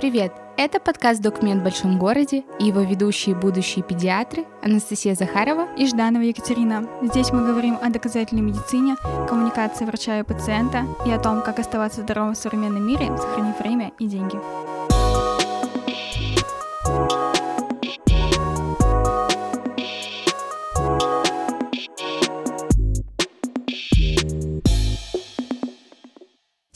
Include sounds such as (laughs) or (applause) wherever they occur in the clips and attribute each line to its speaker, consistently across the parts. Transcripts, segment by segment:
Speaker 1: Привет! Это подкаст «Документ в большом городе» и его ведущие будущие педиатры Анастасия Захарова
Speaker 2: и Жданова Екатерина. Здесь мы говорим о доказательной медицине, коммуникации врача и пациента и о том, как оставаться здоровым в современном мире, сохранив время и деньги.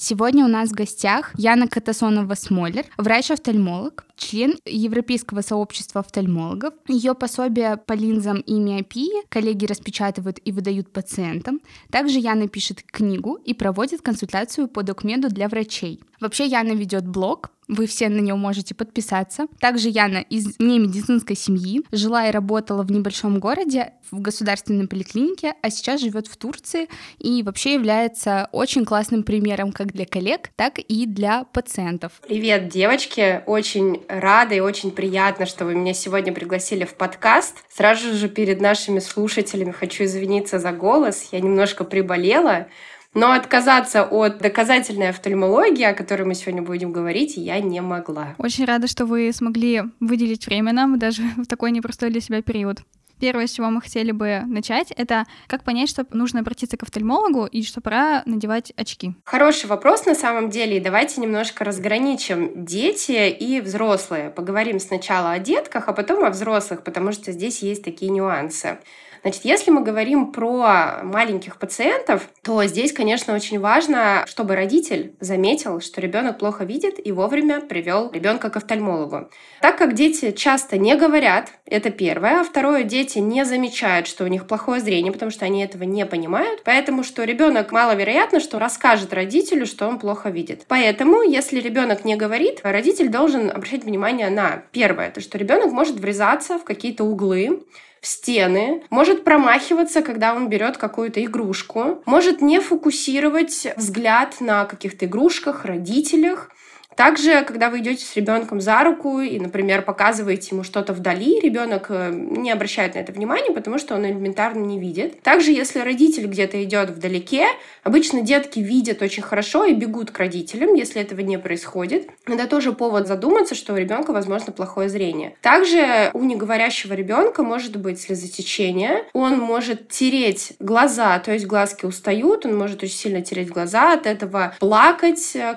Speaker 1: Сегодня у нас в гостях Яна Катасонова-Смолер, врач-офтальмолог, член Европейского сообщества офтальмологов. Ее пособие по линзам и миопии коллеги распечатывают и выдают пациентам. Также Яна пишет книгу и проводит консультацию по документу для врачей. Вообще Яна ведет блог, вы все на него можете подписаться. Также Яна из немедицинской семьи, жила и работала в небольшом городе, в государственной поликлинике, а сейчас живет в Турции и вообще является очень классным примером как для коллег, так и для пациентов.
Speaker 3: Привет, девочки! Очень рада и очень приятно, что вы меня сегодня пригласили в подкаст. Сразу же перед нашими слушателями хочу извиниться за голос. Я немножко приболела. Но отказаться от доказательной офтальмологии, о которой мы сегодня будем говорить, я не могла.
Speaker 2: Очень рада, что вы смогли выделить время нам даже в такой непростой для себя период. Первое, с чего мы хотели бы начать, это как понять, что нужно обратиться к офтальмологу и что пора надевать очки.
Speaker 3: Хороший вопрос на самом деле. Давайте немножко разграничим дети и взрослые. Поговорим сначала о детках, а потом о взрослых, потому что здесь есть такие нюансы. Значит, если мы говорим про маленьких пациентов, то здесь, конечно, очень важно, чтобы родитель заметил, что ребенок плохо видит и вовремя привел ребенка к офтальмологу. Так как дети часто не говорят, это первое, а второе, дети не замечают, что у них плохое зрение, потому что они этого не понимают, поэтому что ребенок маловероятно, что расскажет родителю, что он плохо видит. Поэтому, если ребенок не говорит, родитель должен обращать внимание на первое, то что ребенок может врезаться в какие-то углы, в стены, может промахиваться, когда он берет какую-то игрушку, может не фокусировать взгляд на каких-то игрушках, родителях, также, когда вы идете с ребенком за руку и, например, показываете ему что-то вдали, ребенок э, не обращает на это внимания, потому что он элементарно не видит. Также, если родитель где-то идет вдалеке, обычно детки видят очень хорошо и бегут к родителям, если этого не происходит. Это тоже повод задуматься, что у ребенка, возможно, плохое зрение. Также у неговорящего ребенка может быть слезотечение, он может тереть глаза, то есть глазки устают, он может очень сильно тереть глаза, от этого плакать, э,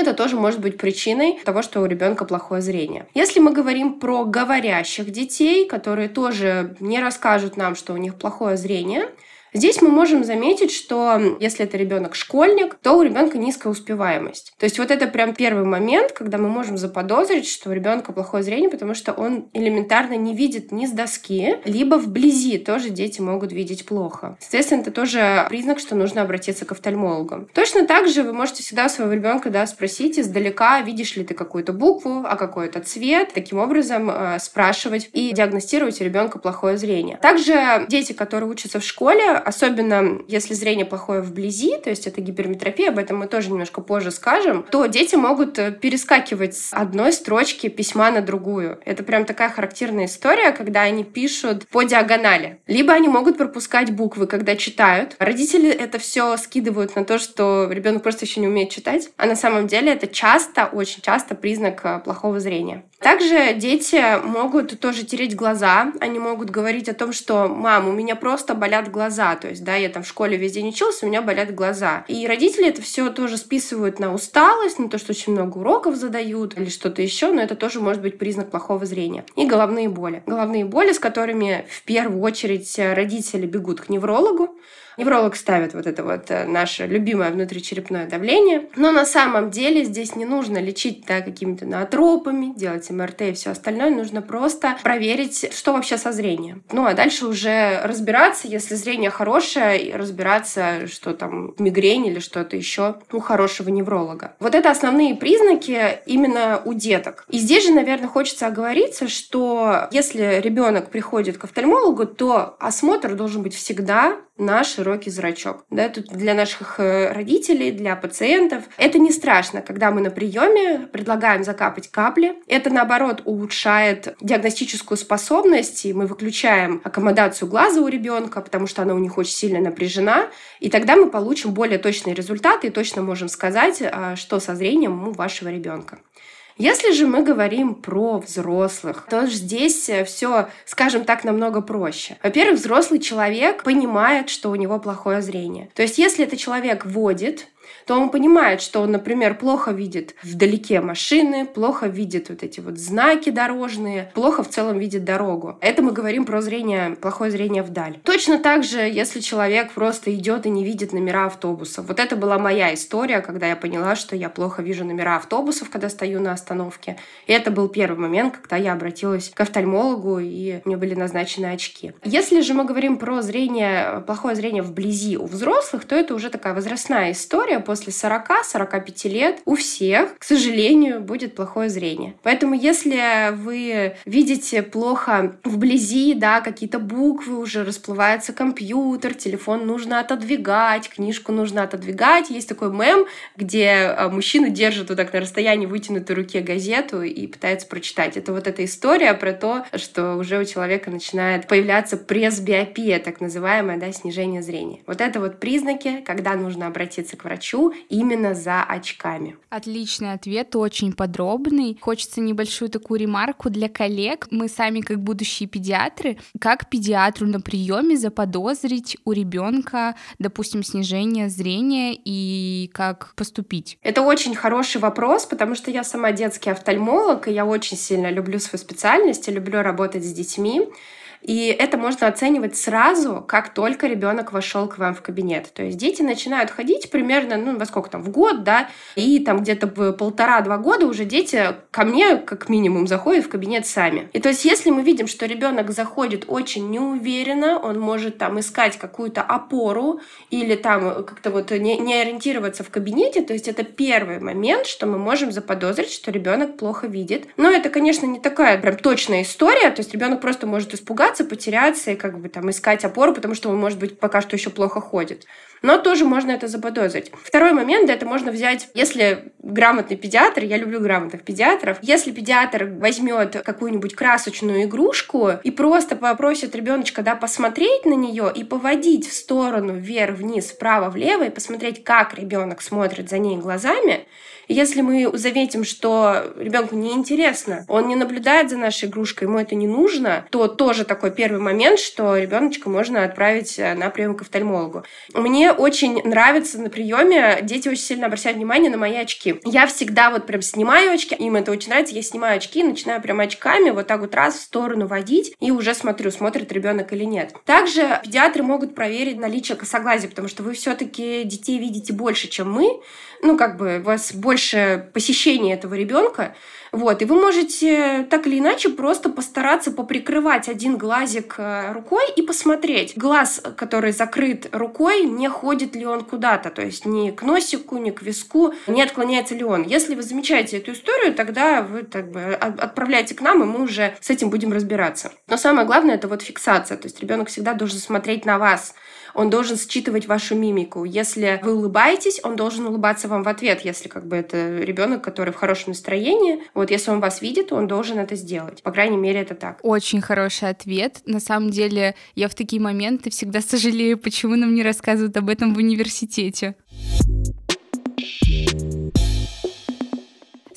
Speaker 3: капризничать это тоже может быть причиной того, что у ребенка плохое зрение. Если мы говорим про говорящих детей, которые тоже не расскажут нам, что у них плохое зрение, Здесь мы можем заметить, что если это ребенок школьник, то у ребенка низкая успеваемость. То есть вот это прям первый момент, когда мы можем заподозрить, что у ребенка плохое зрение, потому что он элементарно не видит ни с доски, либо вблизи тоже дети могут видеть плохо. Соответственно, это тоже признак, что нужно обратиться к офтальмологу. Точно так же вы можете всегда своего ребенка да, спросить издалека, видишь ли ты какую-то букву, а какой-то цвет, таким образом э, спрашивать и диагностировать у ребенка плохое зрение. Также дети, которые учатся в школе, особенно если зрение плохое вблизи, то есть это гиперметропия, об этом мы тоже немножко позже скажем, то дети могут э, перескакивать с одной строчки письма на другую. Это прям такая характерная история, когда они пишут по диагонали. Либо они могут пропускать буквы, когда читают. Родители это все скидывают на то, что ребенок просто еще не умеет читать, а на самом деле это часто, очень часто признак э, плохого зрения. Также дети могут тоже тереть глаза, они могут говорить о том, что «мам, у меня просто болят глаза», то есть, да, я там в школе весь день учился, у меня болят глаза. И родители это все тоже списывают на усталость, на то, что очень много уроков задают или что-то еще, но это тоже может быть признак плохого зрения. И головные боли. Головные боли, с которыми в первую очередь родители бегут к неврологу, Невролог ставит вот это вот э, наше любимое внутричерепное давление. Но на самом деле здесь не нужно лечить да, какими-то наотропами, делать МРТ и все остальное. Нужно просто проверить, что вообще со зрением. Ну а дальше уже разбираться, если зрение хорошее, разбираться, что там мигрень или что-то еще у хорошего невролога. Вот это основные признаки именно у деток. И здесь же, наверное, хочется оговориться, что если ребенок приходит к офтальмологу, то осмотр должен быть всегда на широкий зрачок. Да, тут для наших э, родителей, для пациентов это не страшно, когда мы на приеме предлагаем закапать капли. Это, наоборот, улучшает диагностическую способность, и мы выключаем аккомодацию глаза у ребенка, потому что она у них очень сильно напряжена, и тогда мы получим более точные результаты и точно можем сказать, а, что со зрением у вашего ребенка. Если же мы говорим про взрослых, то здесь э, все, скажем так, намного проще. Во-первых, взрослый человек понимает, что у него плохое зрение. То есть, если это человек водит, то он понимает, что он, например, плохо видит вдалеке машины, плохо видит вот эти вот знаки дорожные, плохо в целом видит дорогу. Это мы говорим про зрение, плохое зрение вдаль. Точно так же, если человек просто идет и не видит номера автобусов. Вот это была моя история, когда я поняла, что я плохо вижу номера автобусов, когда стою на остановке. И это был первый момент, когда я обратилась к офтальмологу, и мне были назначены очки. Если же мы говорим про зрение, плохое зрение вблизи у взрослых, то это уже такая возрастная история, после 40-45 лет у всех, к сожалению, будет плохое зрение. Поэтому если вы видите плохо вблизи, да, какие-то буквы, уже расплывается компьютер, телефон нужно отодвигать, книжку нужно отодвигать. Есть такой мем, где а, мужчина держит вот так на расстоянии вытянутой руке газету и пытается прочитать. Это вот эта история про то, что уже у человека начинает появляться пресбиопия, так называемое, да, снижение зрения. Вот это вот признаки, когда нужно обратиться к врачу, именно за очками.
Speaker 1: Отличный ответ, очень подробный. Хочется небольшую такую ремарку для коллег. Мы сами, как будущие педиатры, как педиатру на приеме заподозрить у ребенка, допустим, снижение зрения и как поступить?
Speaker 3: Это очень хороший вопрос, потому что я сама детский офтальмолог, и я очень сильно люблю свою специальность и люблю работать с детьми. И это можно оценивать сразу, как только ребенок вошел к вам в кабинет. То есть дети начинают ходить примерно, ну, во сколько там, в год, да, и там где-то в полтора-два года уже дети ко мне как минимум заходят в кабинет сами. И то есть если мы видим, что ребенок заходит очень неуверенно, он может там искать какую-то опору или там как-то вот не, не ориентироваться в кабинете, то есть это первый момент, что мы можем заподозрить, что ребенок плохо видит. Но это, конечно, не такая прям точная история, то есть ребенок просто может испугаться, испугаться, потеряться и как бы там искать опору, потому что он, может быть, пока что еще плохо ходит. Но тоже можно это заподозрить. Второй момент, это можно взять, если грамотный педиатр, я люблю грамотных педиатров, если педиатр возьмет какую-нибудь красочную игрушку и просто попросит ребеночка, да, посмотреть на нее и поводить в сторону вверх, вниз, вправо, влево и посмотреть, как ребенок смотрит за ней глазами, если мы заметим, что ребенку неинтересно, он не наблюдает за нашей игрушкой, ему это не нужно, то тоже такой первый момент, что ребеночка можно отправить э, на прием к офтальмологу. Мне очень нравится на приеме, дети очень сильно обращают внимание на мои очки. Я всегда вот прям снимаю очки, им это очень нравится, я снимаю очки, начинаю прям очками вот так вот раз в сторону водить и уже смотрю, смотрит ребенок или нет. Также педиатры могут проверить наличие косоглазия, потому что вы все-таки детей видите больше, чем мы, ну, как бы у вас больше посещения этого ребенка, вот, и вы можете так или иначе просто постараться поприкрывать один глазик э, рукой и посмотреть. Глаз, который закрыт рукой, не ходит ли он куда-то, то есть ни к носику, ни к виску, не отклоняется ли он. Если вы замечаете эту историю, тогда вы так бы отправляете к нам, и мы уже с этим будем разбираться. Но самое главное это вот фиксация, то есть ребенок всегда должен смотреть на вас, он должен считывать вашу мимику. Если вы улыбаетесь, он должен улыбаться вам в ответ, если как бы это ребенок, который в хорошем настроении. Вот если он вас видит, он должен это сделать. По крайней мере, это так.
Speaker 1: Очень хороший ответ. На самом деле, я в такие моменты всегда (laughs) сожалею, почему нам не рассказывают об этом в университете.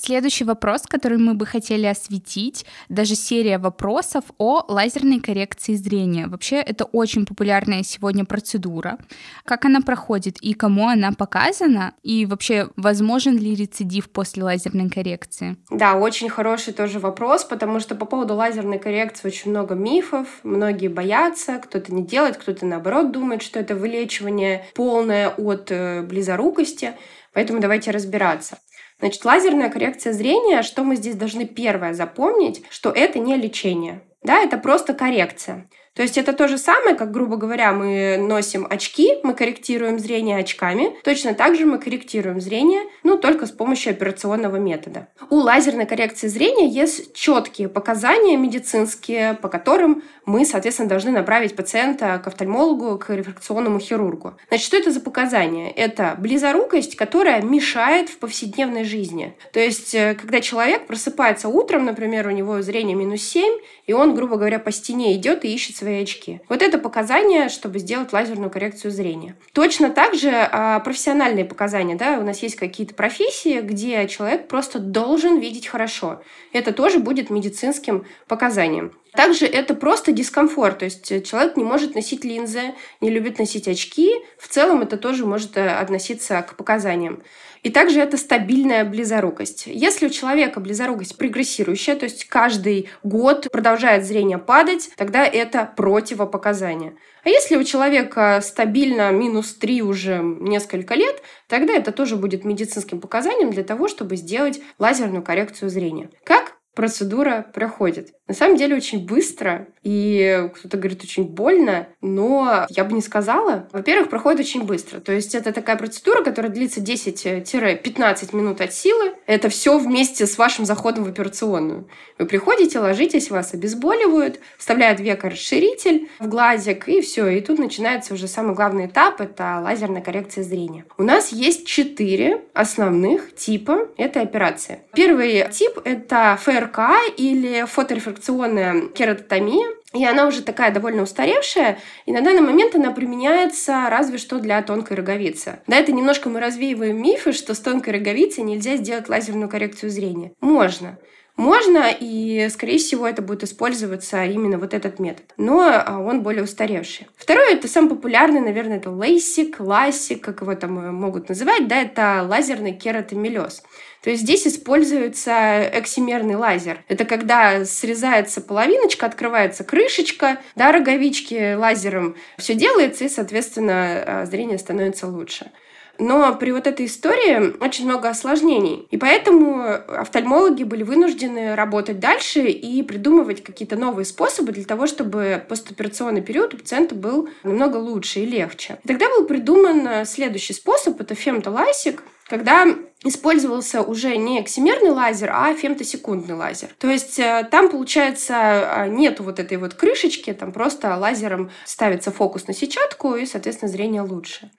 Speaker 1: Следующий вопрос, который мы бы хотели осветить, даже серия вопросов о лазерной коррекции зрения. Вообще, это очень популярная сегодня процедура. Как она проходит и кому она показана? И вообще, возможен ли рецидив после лазерной коррекции?
Speaker 3: Да, очень хороший тоже вопрос, потому что по поводу лазерной коррекции очень много мифов. Многие боятся, кто-то не делает, кто-то наоборот думает, что это вылечивание полное от э, близорукости. Поэтому давайте разбираться. Значит, лазерная коррекция зрения, что мы здесь должны первое запомнить, что это не лечение. Да, это просто коррекция. То есть это то же самое, как, грубо говоря, мы носим очки, мы корректируем зрение очками. Точно так же мы корректируем зрение, ну, только с помощью операционного метода. У лазерной коррекции зрения есть четкие показания медицинские, по которым мы, соответственно, должны направить пациента к офтальмологу, к рефракционному хирургу. Значит, что это за показания? Это близорукость, которая мешает в повседневной жизни. То есть, э, когда человек просыпается утром, например, у него зрение минус 7, и он, грубо говоря, по стене идет и ищет свои очки. Вот это показания, чтобы сделать лазерную коррекцию зрения. Точно так же а, профессиональные показания. Да? У нас есть какие-то профессии, где человек просто должен видеть хорошо. Это тоже будет медицинским показанием. Также это просто дискомфорт, то есть человек не может носить линзы, не любит носить очки. В целом это тоже может э, относиться к показаниям. И также это стабильная близорукость. Если у человека близорукость прогрессирующая, то есть каждый год продолжает зрение падать, тогда это противопоказание. А если у человека стабильно минус 3 уже несколько лет, тогда это тоже будет медицинским показанием для того, чтобы сделать лазерную коррекцию зрения. Как процедура проходит? На самом деле очень быстро, и кто-то говорит очень больно, но я бы не сказала. Во-первых, проходит очень быстро. То есть это такая процедура, которая длится 10-15 минут от силы. Это все вместе с вашим заходом в операционную. Вы приходите, ложитесь, вас обезболивают, вставляют векорасширитель в глазик, и все. И тут начинается уже самый главный этап, это лазерная коррекция зрения. У нас есть четыре основных типа этой операции. Первый тип — это ФРК или фоторефракционная рефракционная кератотомия, и она уже такая довольно устаревшая, и на данный момент она применяется разве что для тонкой роговицы. Да, это немножко мы развеиваем мифы, что с тонкой роговицей нельзя сделать лазерную коррекцию зрения. Можно. Можно, и, скорее всего, это будет использоваться именно вот этот метод. Но а, он более устаревший. Второе, это самый популярный, наверное, это лейсик, ласик, как его там э, могут называть, да, это лазерный кератомелез. То есть здесь используется эксимерный лазер. Это когда срезается половиночка, открывается крышечка, да, роговички лазером. Все делается, и, соответственно, э, зрение становится лучше. Но при вот этой истории очень много осложнений. И поэтому офтальмологи были вынуждены работать дальше и придумывать какие-то новые способы для того, чтобы постоперационный период у пациента был намного лучше и легче. И тогда был придуман следующий способ, это фемтоласик, когда использовался уже не эксимерный лазер, а фемтосекундный лазер. То есть э, там, получается, а, нету вот этой вот крышечки, там просто лазером ставится фокус на сетчатку, и, соответственно, зрение лучше.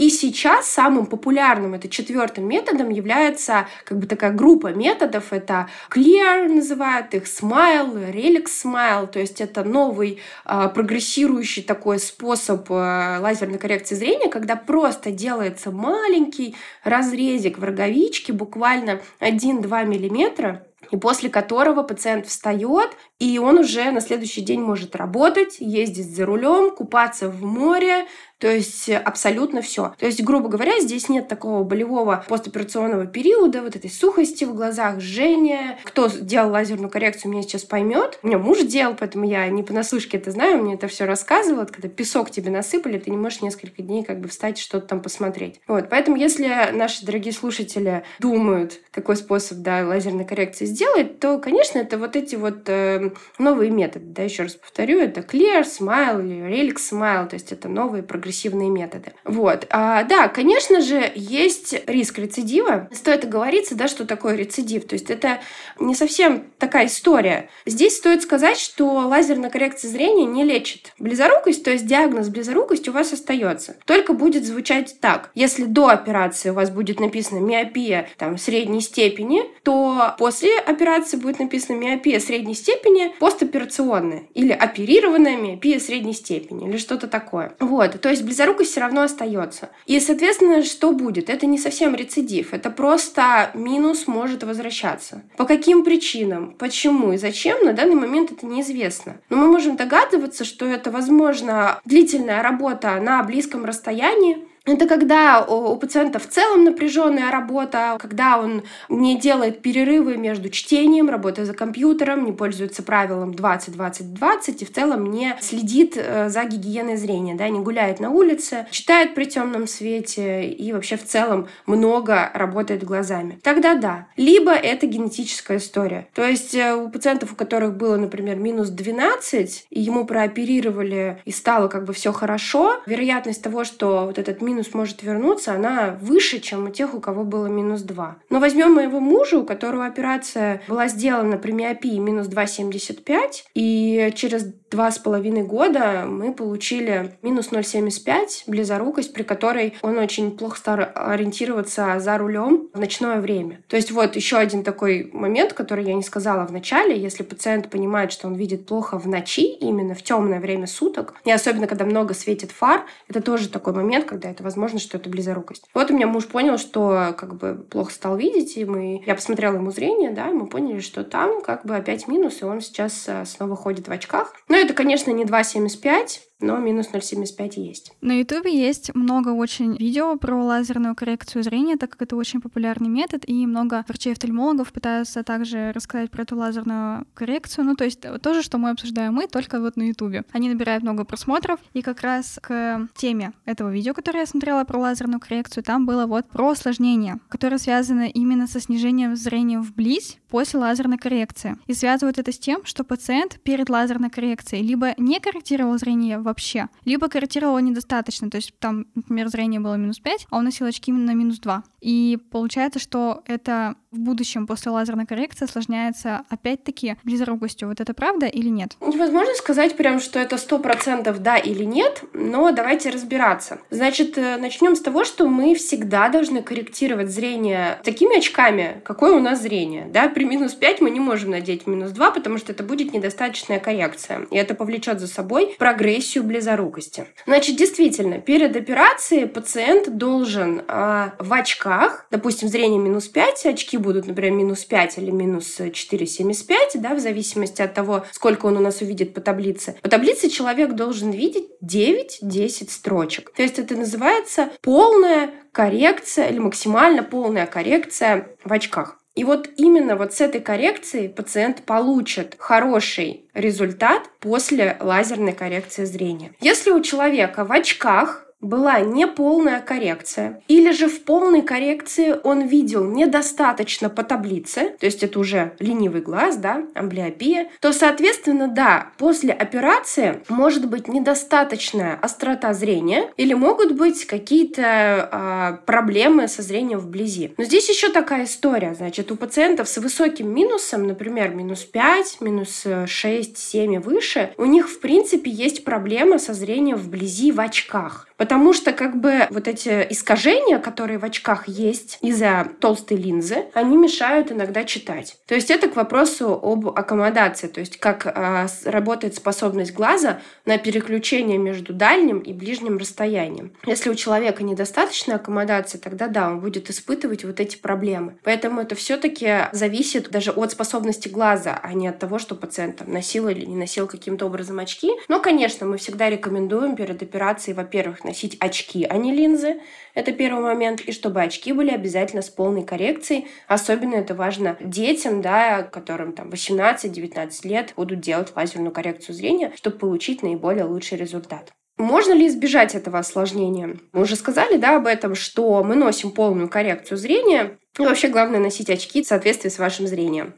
Speaker 3: И сейчас самым популярным, это четвертым методом, является как бы такая группа методов. Это Clear называют их, Smile, Relix Smile. То есть это новый э, прогрессирующий такой способ э, лазерной коррекции зрения, когда просто делается маленький разрезик в роговичке, буквально 1-2 миллиметра, и после которого пациент встает, и он уже на следующий день может работать, ездить за рулем, купаться в море, то есть абсолютно все. То есть, грубо говоря, здесь нет такого болевого постоперационного периода, вот этой сухости в глазах, жжения. Кто делал лазерную коррекцию, меня сейчас поймет. У меня муж делал, поэтому я не понаслышке это знаю, мне это все рассказывал. Когда песок тебе насыпали, ты не можешь несколько дней как бы встать что-то там посмотреть. Вот, поэтому если наши дорогие слушатели думают, какой способ да, лазерной коррекции сделать, то, конечно, это вот эти вот э, новые методы. Да, еще раз повторю, это Clear, Smile или Relic Smile, то есть это новые программы агрессивные методы. Вот. А, да, конечно же, есть риск рецидива. Стоит оговориться, да, что такое рецидив. То есть это не совсем такая история. Здесь стоит сказать, что лазерная коррекция зрения не лечит близорукость, то есть диагноз близорукость у вас остается. Только будет звучать так. Если до операции у вас будет написано миопия там, средней степени, то после операции будет написано миопия средней степени постоперационная или оперированная миопия средней степени или что-то такое. Вот. То есть есть близорукость все равно остается. И, соответственно, что будет? Это не совсем рецидив, это просто минус может возвращаться. По каким причинам, почему и зачем, на данный момент это неизвестно. Но мы можем догадываться, что это, возможно, длительная работа на близком расстоянии, Это когда у пациента в целом напряженная работа, когда он не делает перерывы между чтением, работой за компьютером, не пользуется правилом 20-20-20 и в целом не следит э, за гигиеной зрения, да, не гуляет на улице, читает при темном свете и вообще в целом много работает глазами. Тогда да. Либо это генетическая история. То есть э, у пациентов, у которых было, например, минус 12, и ему прооперировали и стало как бы все хорошо, вероятность того, что вот этот минус может вернуться, она выше, чем у тех, у кого было минус 2. Но возьмем моего мужа, у которого операция была сделана при миопии минус 2,75, и через два с половиной года мы получили минус 0,75, близорукость, при которой он очень плохо стал ориентироваться за рулем в ночное время. То есть вот еще один такой момент, который я не сказала в начале. Если пациент понимает, что он видит плохо в ночи, именно в темное время суток, и особенно когда много светит фар, это тоже такой момент, когда это возможно, что это близорукость. Вот у меня муж понял, что как бы плохо стал видеть, и мы... я посмотрела ему зрение, да, и мы поняли, что там как бы опять минус, и он сейчас э, снова ходит в очках. Но это, конечно, не 2,75, но минус 0,75 есть.
Speaker 2: На Ютубе есть много очень видео про лазерную коррекцию зрения, так как это очень популярный метод, и много врачей-офтальмологов пытаются также рассказать про эту лазерную коррекцию. Ну, то есть то же, что мы обсуждаем мы, только вот на Ютубе. Они набирают много просмотров, и как раз к теме этого видео, которое я смотрела про лазерную коррекцию, там было вот про осложнения, которые связаны именно со снижением зрения вблизь после лазерной коррекции. И связывают это с тем, что пациент перед лазерной коррекцией либо не корректировал зрение в вообще. Либо корректировала недостаточно, то есть там, например, зрение было минус 5, а он носил очки именно минус 2. И получается, что это в будущем после лазерной коррекции осложняется опять-таки близорукостью. Вот это правда или нет?
Speaker 3: Невозможно сказать прям, что это сто процентов да или нет, но давайте разбираться. Значит, э, начнем с того, что мы всегда должны корректировать зрение такими очками, какое у нас зрение. Да? При минус 5 мы не можем надеть минус 2, потому что это будет недостаточная коррекция. И это повлечет за собой прогрессию близорукости. Значит, действительно, перед операцией пациент должен э, в очках, допустим, зрение минус 5, очки будут, например, минус 5 или минус 4,75, да, в зависимости от того, сколько он у нас увидит по таблице. По таблице человек должен видеть 9-10 строчек. То есть это называется полная коррекция или максимально полная коррекция в очках. И вот именно вот с этой коррекцией пациент получит хороший результат после лазерной коррекции зрения. Если у человека в очках была неполная коррекция, или же в полной коррекции он видел недостаточно по таблице, то есть это уже ленивый глаз, да, амблиопия, то, соответственно, да, после операции может быть недостаточная острота зрения или могут быть какие-то э, проблемы со зрением вблизи. Но здесь еще такая история, значит, у пациентов с высоким минусом, например, минус 5, минус 6, 7 и выше, у них, в принципе, есть проблема со зрением вблизи в очках. Потому что как бы вот эти искажения, которые в очках есть из-за толстой линзы, они мешают иногда читать. То есть это к вопросу об аккомодации, то есть как э, работает способность глаза на переключение между дальним и ближним расстоянием. Если у человека недостаточная аккомодация, тогда да, он будет испытывать вот эти проблемы. Поэтому это все-таки зависит даже от способности глаза, а не от того, что пациент там, носил или не носил каким-то образом очки. Но, конечно, мы всегда рекомендуем перед операцией, во-первых, носить очки, а не линзы. Это первый момент. И чтобы очки были обязательно с полной коррекцией. Особенно это важно детям, да, которым там 18-19 лет будут делать лазерную коррекцию зрения, чтобы получить наиболее лучший результат. Можно ли избежать этого осложнения? Мы уже сказали да, об этом, что мы носим полную коррекцию зрения. И вообще главное носить очки в соответствии с вашим зрением.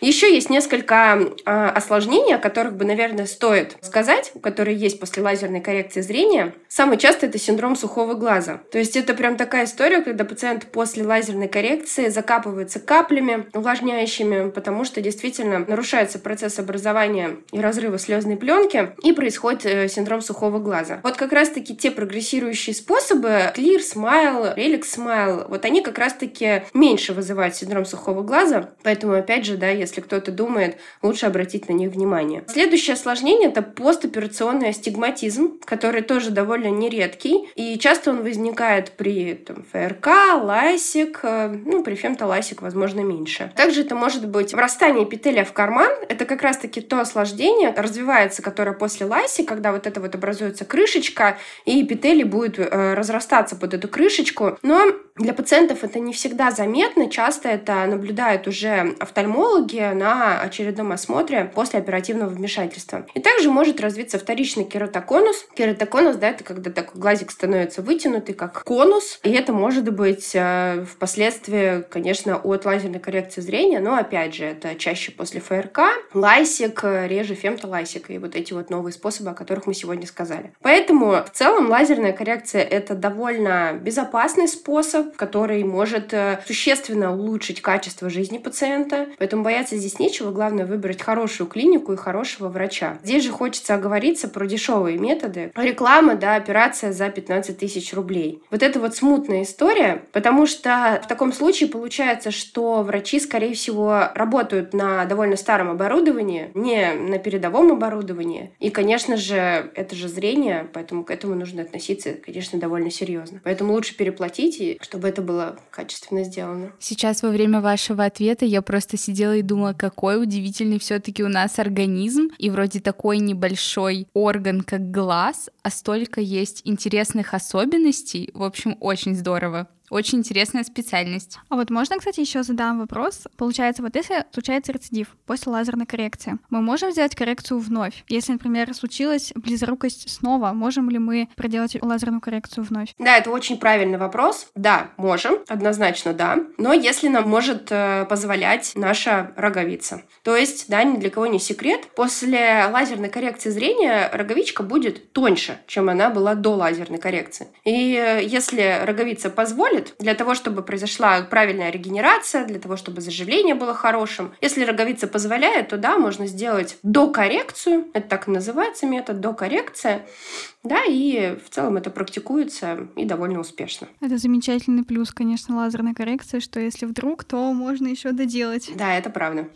Speaker 3: Еще есть несколько э, осложнений, о которых бы, наверное, стоит сказать, которые есть после лазерной коррекции зрения. Самый часто это синдром сухого глаза. То есть это прям такая история, когда пациент после лазерной коррекции закапывается каплями увлажняющими, потому что действительно нарушается процесс образования и разрыва слезной пленки, и происходит э, синдром сухого глаза. Вот как раз-таки те прогрессирующие способы, Clear Smile, Relic Smile, вот они как раз-таки меньше вызывают синдром сухого глаза, поэтому, опять же, да, если кто-то думает, лучше обратить на них внимание. Следующее осложнение – это постоперационный астигматизм, который тоже довольно нередкий, и часто он возникает при там, ФРК, лайсик, э, ну, при фемтолайсик, возможно, меньше. Также это может быть врастание эпителия в карман. Это как раз-таки то осложнение, развивается, которое после лайси, когда вот это вот образуется крышечка, и эпителий будет э, разрастаться под эту крышечку. Но для пациентов это не всегда заметно. Часто это наблюдают уже офтальмологи на очередном осмотре после оперативного вмешательства. И также может развиться вторичный кератоконус. Кератоконус, да, это когда такой глазик становится вытянутый, как конус. И это может быть э, впоследствии, конечно, от лазерной коррекции зрения, но опять же, это чаще после ФРК, лайсик, реже фемтолайсик и вот эти вот новые способы, о которых мы сегодня сказали. Поэтому в целом лазерная коррекция это довольно безопасный способ, который может э, существенно улучшить качество жизни пациента. Поэтому бояться здесь нечего. Главное выбрать хорошую клинику и хорошего врача. Здесь же хочется оговориться про дешевые методы. Реклама, да, операция за 15 тысяч рублей. Вот это вот смутная история, потому что в таком случае получается, что врачи, скорее всего, работают на довольно старом оборудовании, не на передовом оборудовании. И, конечно же, это же зрение, поэтому к этому нужно относиться, конечно, довольно серьезно. Поэтому лучше переплатить, чтобы это было качественно сделано.
Speaker 1: Сейчас во время вашего ответа я просто сидела и думала, какой удивительный все-таки у нас организм, и вроде такой небольшой орган, как глаз, а столько есть интересных особенностей. В общем, очень здорово. Очень интересная специальность.
Speaker 2: А вот можно, кстати, еще задам вопрос. Получается, вот если случается рецидив после лазерной коррекции, мы можем сделать коррекцию вновь? Если, например, случилась близорукость снова, можем ли мы проделать лазерную коррекцию вновь?
Speaker 3: Да, это очень правильный вопрос. Да, можем, однозначно да. Но если нам может э, позволять наша роговица. То есть, да, ни для кого не секрет, после лазерной коррекции зрения роговичка будет тоньше, чем она была до лазерной коррекции. И э, если роговица позволит, позволит для того, чтобы произошла правильная регенерация, для того, чтобы заживление было хорошим. Если роговица позволяет, то да, можно сделать докоррекцию, это так и называется метод докоррекция, да, и в целом это практикуется и довольно успешно.
Speaker 2: Это замечательный плюс, конечно, лазерной коррекции, что если вдруг, то можно еще доделать.
Speaker 3: Да, это правда.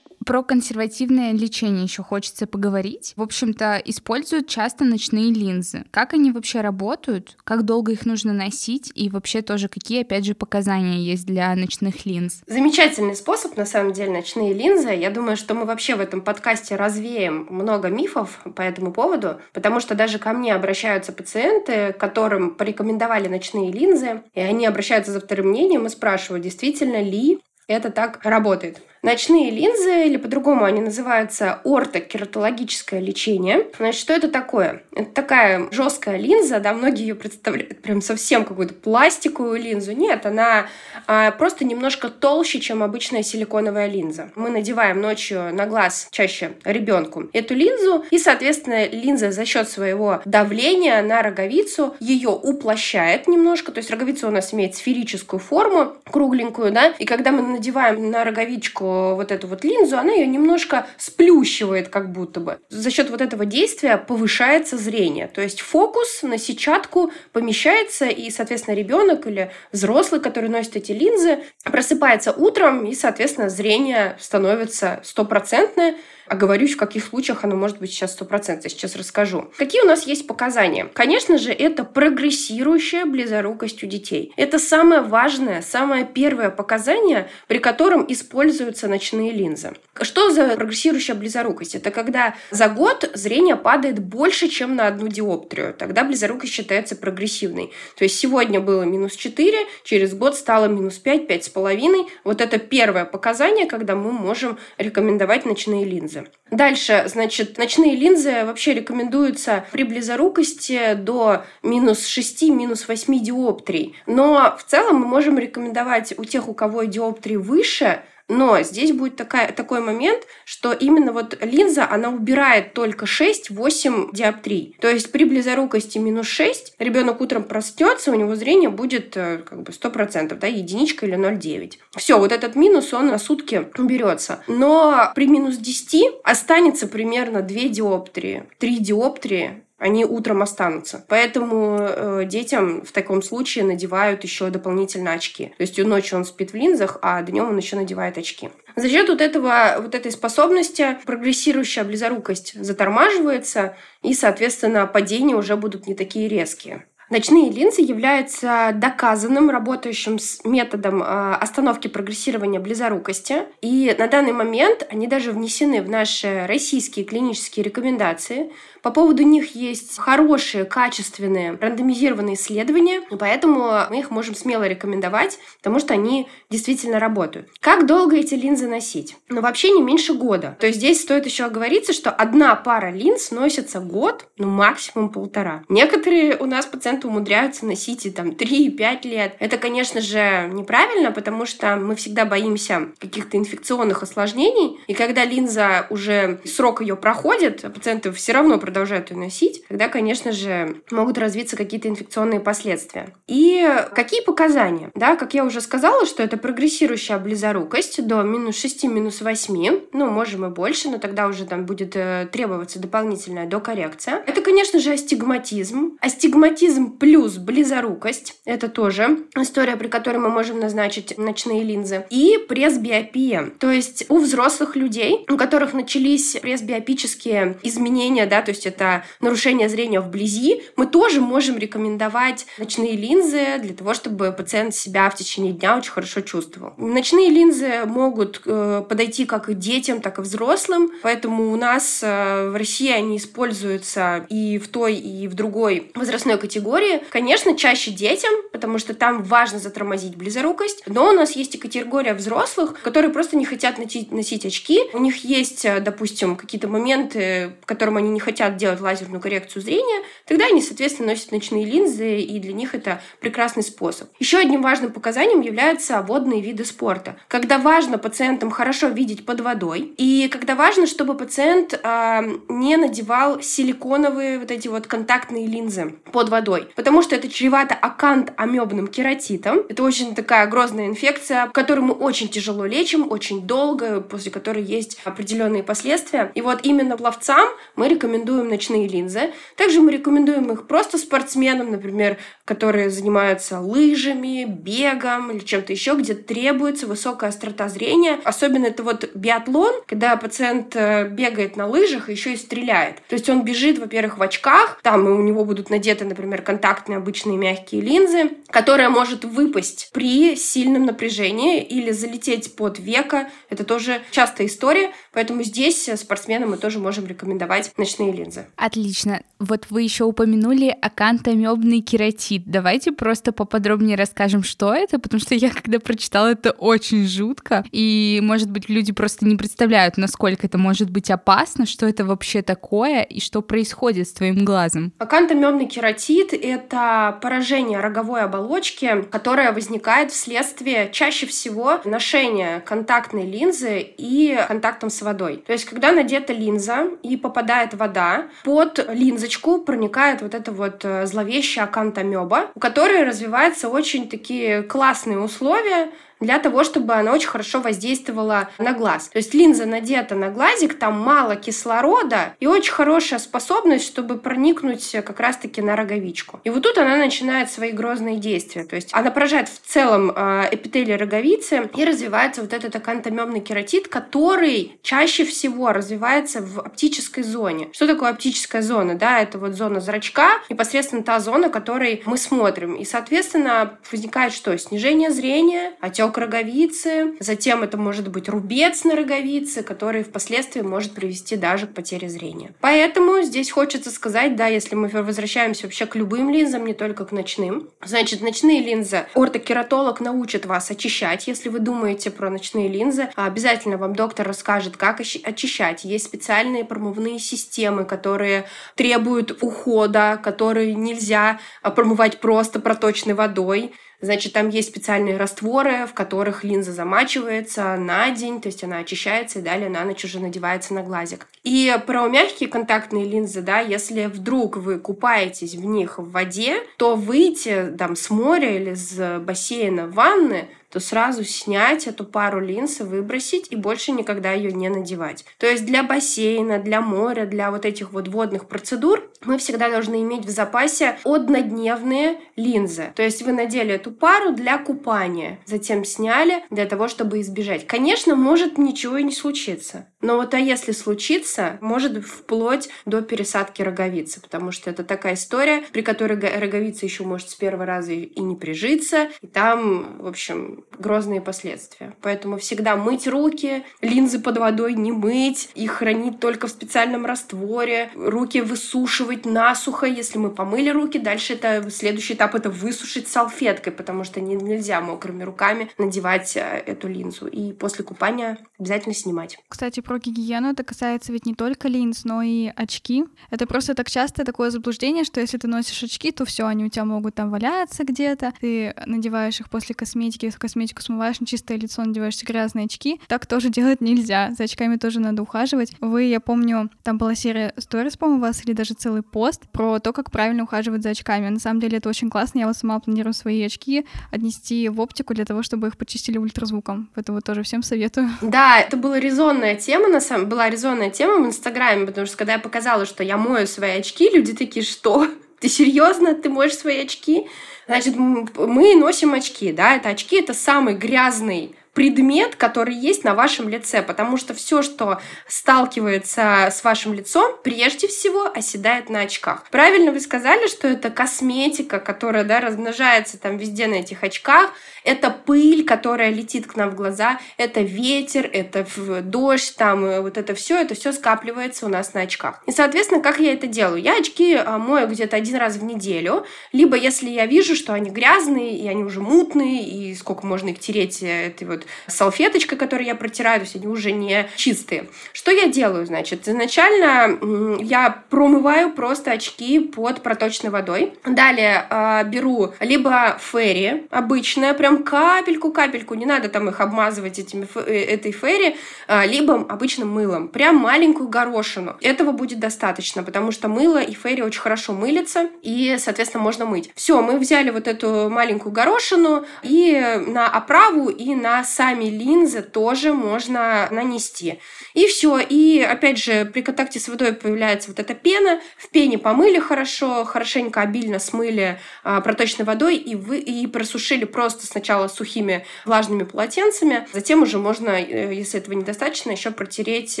Speaker 1: Про консервативное лечение еще хочется поговорить. В общем-то, используют часто ночные линзы. Как они вообще работают? Как долго их нужно носить? И вообще тоже какие, опять же, показания есть для ночных линз?
Speaker 3: Замечательный способ, на самом деле, ночные линзы. Я думаю, что мы вообще в этом подкасте развеем много мифов по этому поводу, потому что даже ко мне обращаются пациенты, которым порекомендовали ночные линзы, и они обращаются за вторым мнением и спрашивают, действительно ли это так работает. Ночные линзы, или по-другому они называются ортокератологическое лечение. Значит, что это такое? Это такая жесткая линза, да, многие ее представляют прям совсем какую-то пластиковую линзу. Нет, она а, просто немножко толще, чем обычная силиконовая линза. Мы надеваем ночью на глаз чаще ребенку эту линзу, и, соответственно, линза за счет своего давления на роговицу ее уплощает немножко, то есть роговица у нас имеет сферическую форму, кругленькую, да, и когда мы надеваем на роговичку вот эту вот линзу, она ее немножко сплющивает как будто бы. За счет вот этого действия повышается зрение. То есть фокус на сетчатку помещается, и, соответственно, ребенок или взрослый, который носит эти линзы, просыпается утром, и, соответственно, зрение становится стопроцентное, оговорюсь, в каких случаях оно может быть сейчас 100%. Я сейчас расскажу. Какие у нас есть показания? Конечно же, это прогрессирующая близорукость у детей. Это самое важное, самое первое показание, при котором используются ночные линзы. Что за прогрессирующая близорукость? Это когда за год зрение падает больше, чем на одну диоптрию. Тогда близорукость считается прогрессивной. То есть сегодня было минус 4, через год стало минус 5, 5,5. Вот это первое показание, когда мы можем рекомендовать ночные линзы линзы. Дальше, значит, ночные линзы вообще рекомендуются при близорукости до минус 6, минус 8 диоптрий. Но в целом мы можем рекомендовать у тех, у кого диоптрии выше, но здесь будет такая, такой момент, что именно вот линза, она убирает только 6-8 диоптрий. То есть при близорукости минус 6 ребенок утром проснется, у него зрение будет э, как бы 100%, да, единичка или 0,9. Все, вот этот минус, он на сутки уберется. Но при минус 10 останется примерно 2 диоптрии, 3 диоптрии они утром останутся. Поэтому э, детям в таком случае надевают еще дополнительно очки. То есть ночью он спит в линзах, а днем он еще надевает очки. За счет вот, этого, вот этой способности прогрессирующая близорукость затормаживается, и, соответственно, падения уже будут не такие резкие. Ночные линзы являются доказанным работающим методом а, остановки прогрессирования близорукости. И на данный момент они даже внесены в наши российские клинические рекомендации. По поводу них есть хорошие, качественные, рандомизированные исследования, и поэтому мы их можем смело рекомендовать, потому что они действительно работают. Как долго эти линзы носить? Ну, вообще не меньше года. То есть здесь стоит еще оговориться, что одна пара линз носится год, ну, максимум полтора. Некоторые у нас пациенты умудряются носить и там 3-5 лет. Это, конечно же, неправильно, потому что мы всегда боимся каких-то инфекционных осложнений, и когда линза уже срок ее проходит, а пациенты все равно продолжают ее носить, тогда, конечно же, могут развиться какие-то инфекционные последствия. И какие показания? Да, как я уже сказала, что это прогрессирующая близорукость до минус 6, минус 8, ну, можем и больше, но тогда уже там будет э, требоваться дополнительная докоррекция. Это, конечно же, астигматизм. Астигматизм плюс близорукость. Это тоже история, при которой мы можем назначить ночные линзы. И пресбиопия. То есть у взрослых людей, у которых начались пресбиопические изменения, да, то есть есть это нарушение зрения вблизи, мы тоже можем рекомендовать ночные линзы для того, чтобы пациент себя в течение дня очень хорошо чувствовал. Ночные линзы могут э, подойти как и детям, так и взрослым, поэтому у нас э, в России они используются и в той, и в другой возрастной категории. Конечно, чаще детям, потому что там важно затормозить близорукость, но у нас есть и категория взрослых, которые просто не хотят носить, носить очки. У них есть, э, допустим, какие-то моменты, которым они не хотят хотят делать лазерную коррекцию зрения, тогда они, соответственно, носят ночные линзы, и для них это прекрасный способ. Еще одним важным показанием являются водные виды спорта. Когда важно пациентам хорошо видеть под водой, и когда важно, чтобы пациент э, не надевал силиконовые вот эти вот контактные линзы под водой, потому что это чревато акант-амебным кератитом. Это очень такая грозная инфекция, которую мы очень тяжело лечим, очень долго, после которой есть определенные последствия. И вот именно пловцам мы рекомендуем рекомендуем ночные линзы. Также мы рекомендуем их просто спортсменам, например, которые занимаются лыжами, бегом или чем-то еще, где требуется высокая острота зрения. Особенно это вот биатлон, когда пациент э, бегает на лыжах и еще и стреляет. То есть он бежит, во-первых, в очках, там у него будут надеты, например, контактные обычные мягкие линзы, которая может выпасть при сильном напряжении или залететь под века. Это тоже частая история, поэтому здесь спортсменам мы тоже можем рекомендовать ночные линзы.
Speaker 1: Отлично. Вот вы еще упомянули акантомебный кератит. Давайте просто поподробнее расскажем, что это, потому что я когда прочитала, это очень жутко. И, может быть, люди просто не представляют, насколько это может быть опасно, что это вообще такое и что происходит с твоим глазом.
Speaker 3: Акантомебный кератит — это поражение роговой оболочки, которое возникает вследствие чаще всего ношения контактной линзы и контактом с водой. То есть, когда надета линза и попадает вода, под линзочку проникает вот это вот э, зловещая акантомеба, у которой развиваются очень такие классные условия, для того, чтобы она очень хорошо воздействовала на глаз. То есть линза надета на глазик, там мало кислорода и очень хорошая способность, чтобы проникнуть как раз-таки на роговичку. И вот тут она начинает свои грозные действия. То есть она поражает в целом э, эпителий роговицы и развивается вот этот акантомемный кератит, который чаще всего развивается в оптической зоне. Что такое оптическая зона? Да, это вот зона зрачка, непосредственно та зона, которой мы смотрим. И, соответственно, возникает что? Снижение зрения, отек отек роговицы, затем это может быть рубец на роговице, который впоследствии может привести даже к потере зрения. Поэтому здесь хочется сказать, да, если мы возвращаемся вообще к любым линзам, не только к ночным, значит, ночные линзы ортокератолог научит вас очищать, если вы думаете про ночные линзы, обязательно вам доктор расскажет, как очищать. Есть специальные промывные системы, которые требуют ухода, которые нельзя а, промывать просто проточной водой. Значит, там есть специальные растворы, в которых линза замачивается на день, то есть она очищается и далее на ночь уже надевается на глазик. И про мягкие контактные линзы, да, если вдруг вы купаетесь в них в воде, то выйти там с моря или с бассейна в ванны то сразу снять эту пару линз и выбросить, и больше никогда ее не надевать. То есть для бассейна, для моря, для вот этих вот водных процедур мы всегда должны иметь в запасе однодневные линзы. То есть вы надели эту пару для купания, затем сняли для того, чтобы избежать. Конечно, может ничего и не случиться. Но вот а если случится, может вплоть до пересадки роговицы, потому что это такая история, при которой роговица еще может с первого раза и не прижиться, и там, в общем, грозные последствия. Поэтому всегда мыть руки, линзы под водой не мыть, их хранить только в специальном растворе, руки высушивать насухо, если мы помыли руки, дальше это следующий этап это высушить салфеткой, потому что не, нельзя мокрыми руками надевать э, эту линзу. И после купания обязательно снимать.
Speaker 2: Кстати, про гигиену это касается ведь не только линз, но и очки. Это просто так часто такое заблуждение, что если ты носишь очки, то все, они у тебя могут там валяться где-то. Ты надеваешь их после косметики, косметику смываешь на чистое лицо, надеваешь грязные очки. Так тоже (laughs) делать нельзя. За очками тоже надо ухаживать. Вы, я помню, там была серия сторис, по-моему, у вас, или даже целый пост про то, как правильно ухаживать за очками. На самом деле это очень классно. Я вот сама планирую свои очки отнести в оптику для того, чтобы их почистили ультразвуком. Это вот тоже всем советую.
Speaker 3: Да, это была резонная тема, на самом была резонная тема в Инстаграме, потому что когда я показала, что я мою свои очки, люди такие, что? Ты серьезно? Ты моешь свои очки? Значит, мы носим очки, да, это очки, это самый грязный предмет, который есть на вашем лице, потому что все, что сталкивается с вашим лицом, прежде всего оседает на очках. Правильно вы сказали, что это косметика, которая да, размножается там везде на этих очках, это пыль, которая летит к нам в глаза, это ветер, это дождь, там э, вот это все, это все скапливается у нас на очках. И, соответственно, как я это делаю? Я очки а, мою где-то один раз в неделю, либо если я вижу, что они грязные, и они уже мутные, и сколько можно их тереть э, этой вот салфеточкой, которой я протираю, то есть они уже не чистые. Что я делаю, значит? Изначально я промываю просто очки под проточной водой. Далее э, беру либо ферри обычная, прям капельку-капельку, не надо там их обмазывать этими, э, этой ферри, а, либо обычным мылом. Прям маленькую горошину. Этого будет достаточно, потому что мыло и ферри очень хорошо мылятся, и, соответственно, можно мыть. Все, мы взяли вот эту маленькую горошину, и на оправу, и на сами линзы тоже можно нанести. И все. И, опять же, при контакте с водой появляется вот эта пена. В пене помыли хорошо, хорошенько, обильно смыли а, проточной водой и, вы, и просушили просто сначала сухими влажными полотенцами, затем уже можно, э, если этого недостаточно, еще протереть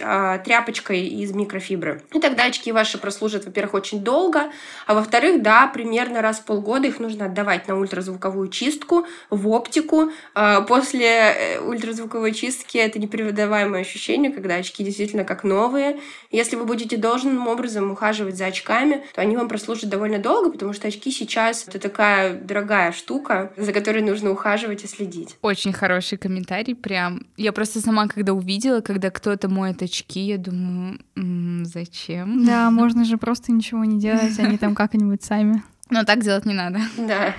Speaker 3: а, тряпочкой из микрофибры. И тогда очки ваши прослужат, во-первых, очень долго, а во-вторых, да, примерно раз в полгода их нужно отдавать на ультразвуковую чистку, в оптику. А, после ультразвуковой чистки это непередаваемое ощущение, когда очки действительно как новые. Если вы будете должным образом ухаживать за очками, то они вам прослужат довольно долго, потому что очки сейчас это такая дорогая штука, за которой нужно ухаживать ухаживать и следить.
Speaker 1: Очень хороший комментарий, прям. Я просто сама, когда увидела, когда кто-то моет очки, я думаю, м-м, зачем?
Speaker 2: Да, (laughs) можно же просто ничего не делать, они там как-нибудь сами.
Speaker 1: Но так делать не надо.
Speaker 3: Да.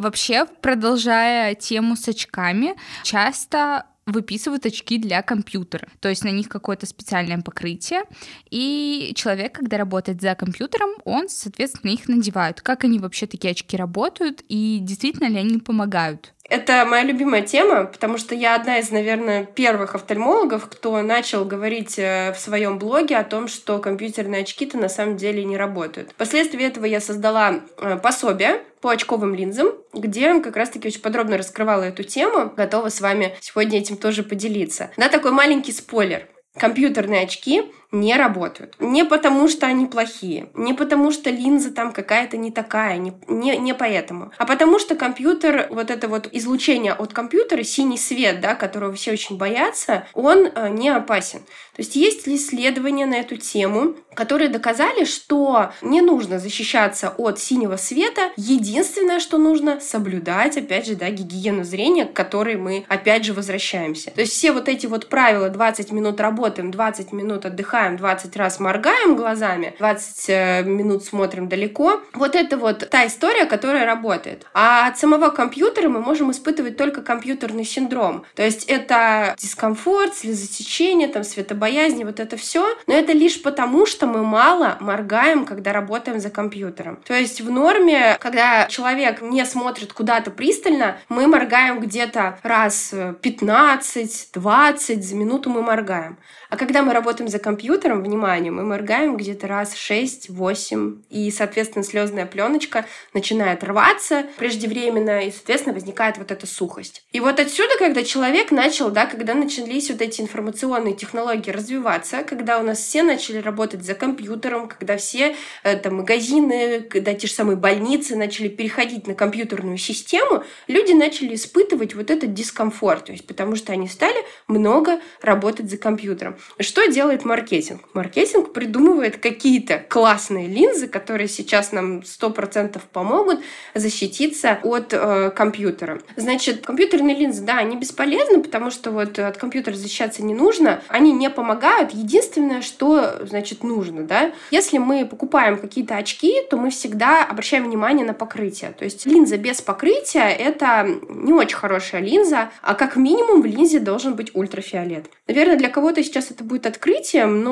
Speaker 1: Вообще, продолжая тему с очками, часто выписывают очки для компьютера. То есть на них какое-то специальное покрытие. И человек, когда работает за компьютером, он, соответственно, их надевает. Как они вообще такие очки работают и действительно ли они помогают?
Speaker 3: Это моя любимая тема, потому что я одна из, наверное, первых офтальмологов, кто начал говорить э, в своем блоге о том, что компьютерные очки-то на самом деле не работают. Впоследствии этого я создала э, пособие по очковым линзам, где как раз-таки очень подробно раскрывала эту тему. Готова с вами сегодня этим тоже поделиться. Да, такой маленький спойлер. Компьютерные очки не работают. Не потому, что они плохие, не потому, что линза там какая-то не такая, не, не, не поэтому, а потому что компьютер, вот это вот излучение от компьютера, синий свет, да, которого все очень боятся, он э, не опасен. То есть есть исследования на эту тему, которые доказали, что не нужно защищаться от синего света. Единственное, что нужно соблюдать, опять же, да, гигиену зрения, к которой мы опять же возвращаемся. То есть все вот эти вот правила 20 минут работаем, 20 минут отдыхаем, привыкаем 20 раз моргаем глазами, 20 э, минут смотрим далеко. Вот это вот та история, которая работает. А от самого компьютера мы можем испытывать только компьютерный синдром. То есть это дискомфорт, слезотечение, там, светобоязнь, вот это все. Но это лишь потому, что мы мало моргаем, когда работаем за компьютером. То есть в норме, когда человек не смотрит куда-то пристально, мы моргаем где-то раз 15-20 за минуту мы моргаем. А когда мы работаем за компьютером, внимание, мы моргаем где-то раз 6-8, и, соответственно, слезная пленочка начинает рваться преждевременно, и, соответственно, возникает вот эта сухость. И вот отсюда, когда человек начал, да, когда начались вот эти информационные технологии развиваться, когда у нас все начали работать за компьютером, когда все это магазины, когда те же самые больницы начали переходить на компьютерную систему, люди начали испытывать вот этот дискомфорт, то есть потому что они стали много работать за компьютером. Что делает маркетинг? Маркетинг придумывает какие-то классные линзы, которые сейчас нам 100% помогут защититься от э, компьютера. Значит, компьютерные линзы, да, они бесполезны, потому что вот от компьютера защищаться не нужно. Они не помогают. Единственное, что, значит, нужно, да, если мы покупаем какие-то очки, то мы всегда обращаем внимание на покрытие. То есть линза без покрытия — это не очень хорошая линза, а как минимум в линзе должен быть ультрафиолет. Наверное, для кого-то сейчас это будет открытием, но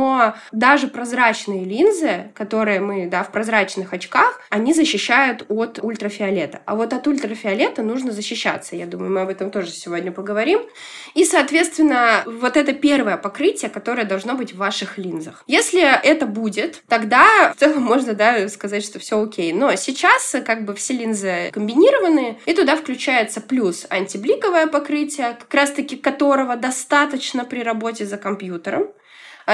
Speaker 3: даже прозрачные линзы, которые мы, да, в прозрачных очках, они защищают от ультрафиолета. А вот от ультрафиолета нужно защищаться. Я думаю, мы об этом тоже сегодня поговорим. И, соответственно, вот это первое покрытие, которое должно быть в ваших линзах. Если это будет, тогда в целом можно, да, сказать, что все окей. Но сейчас как бы все линзы комбинированы, и туда включается плюс антибликовое покрытие, как раз-таки которого достаточно при работе за компьютером,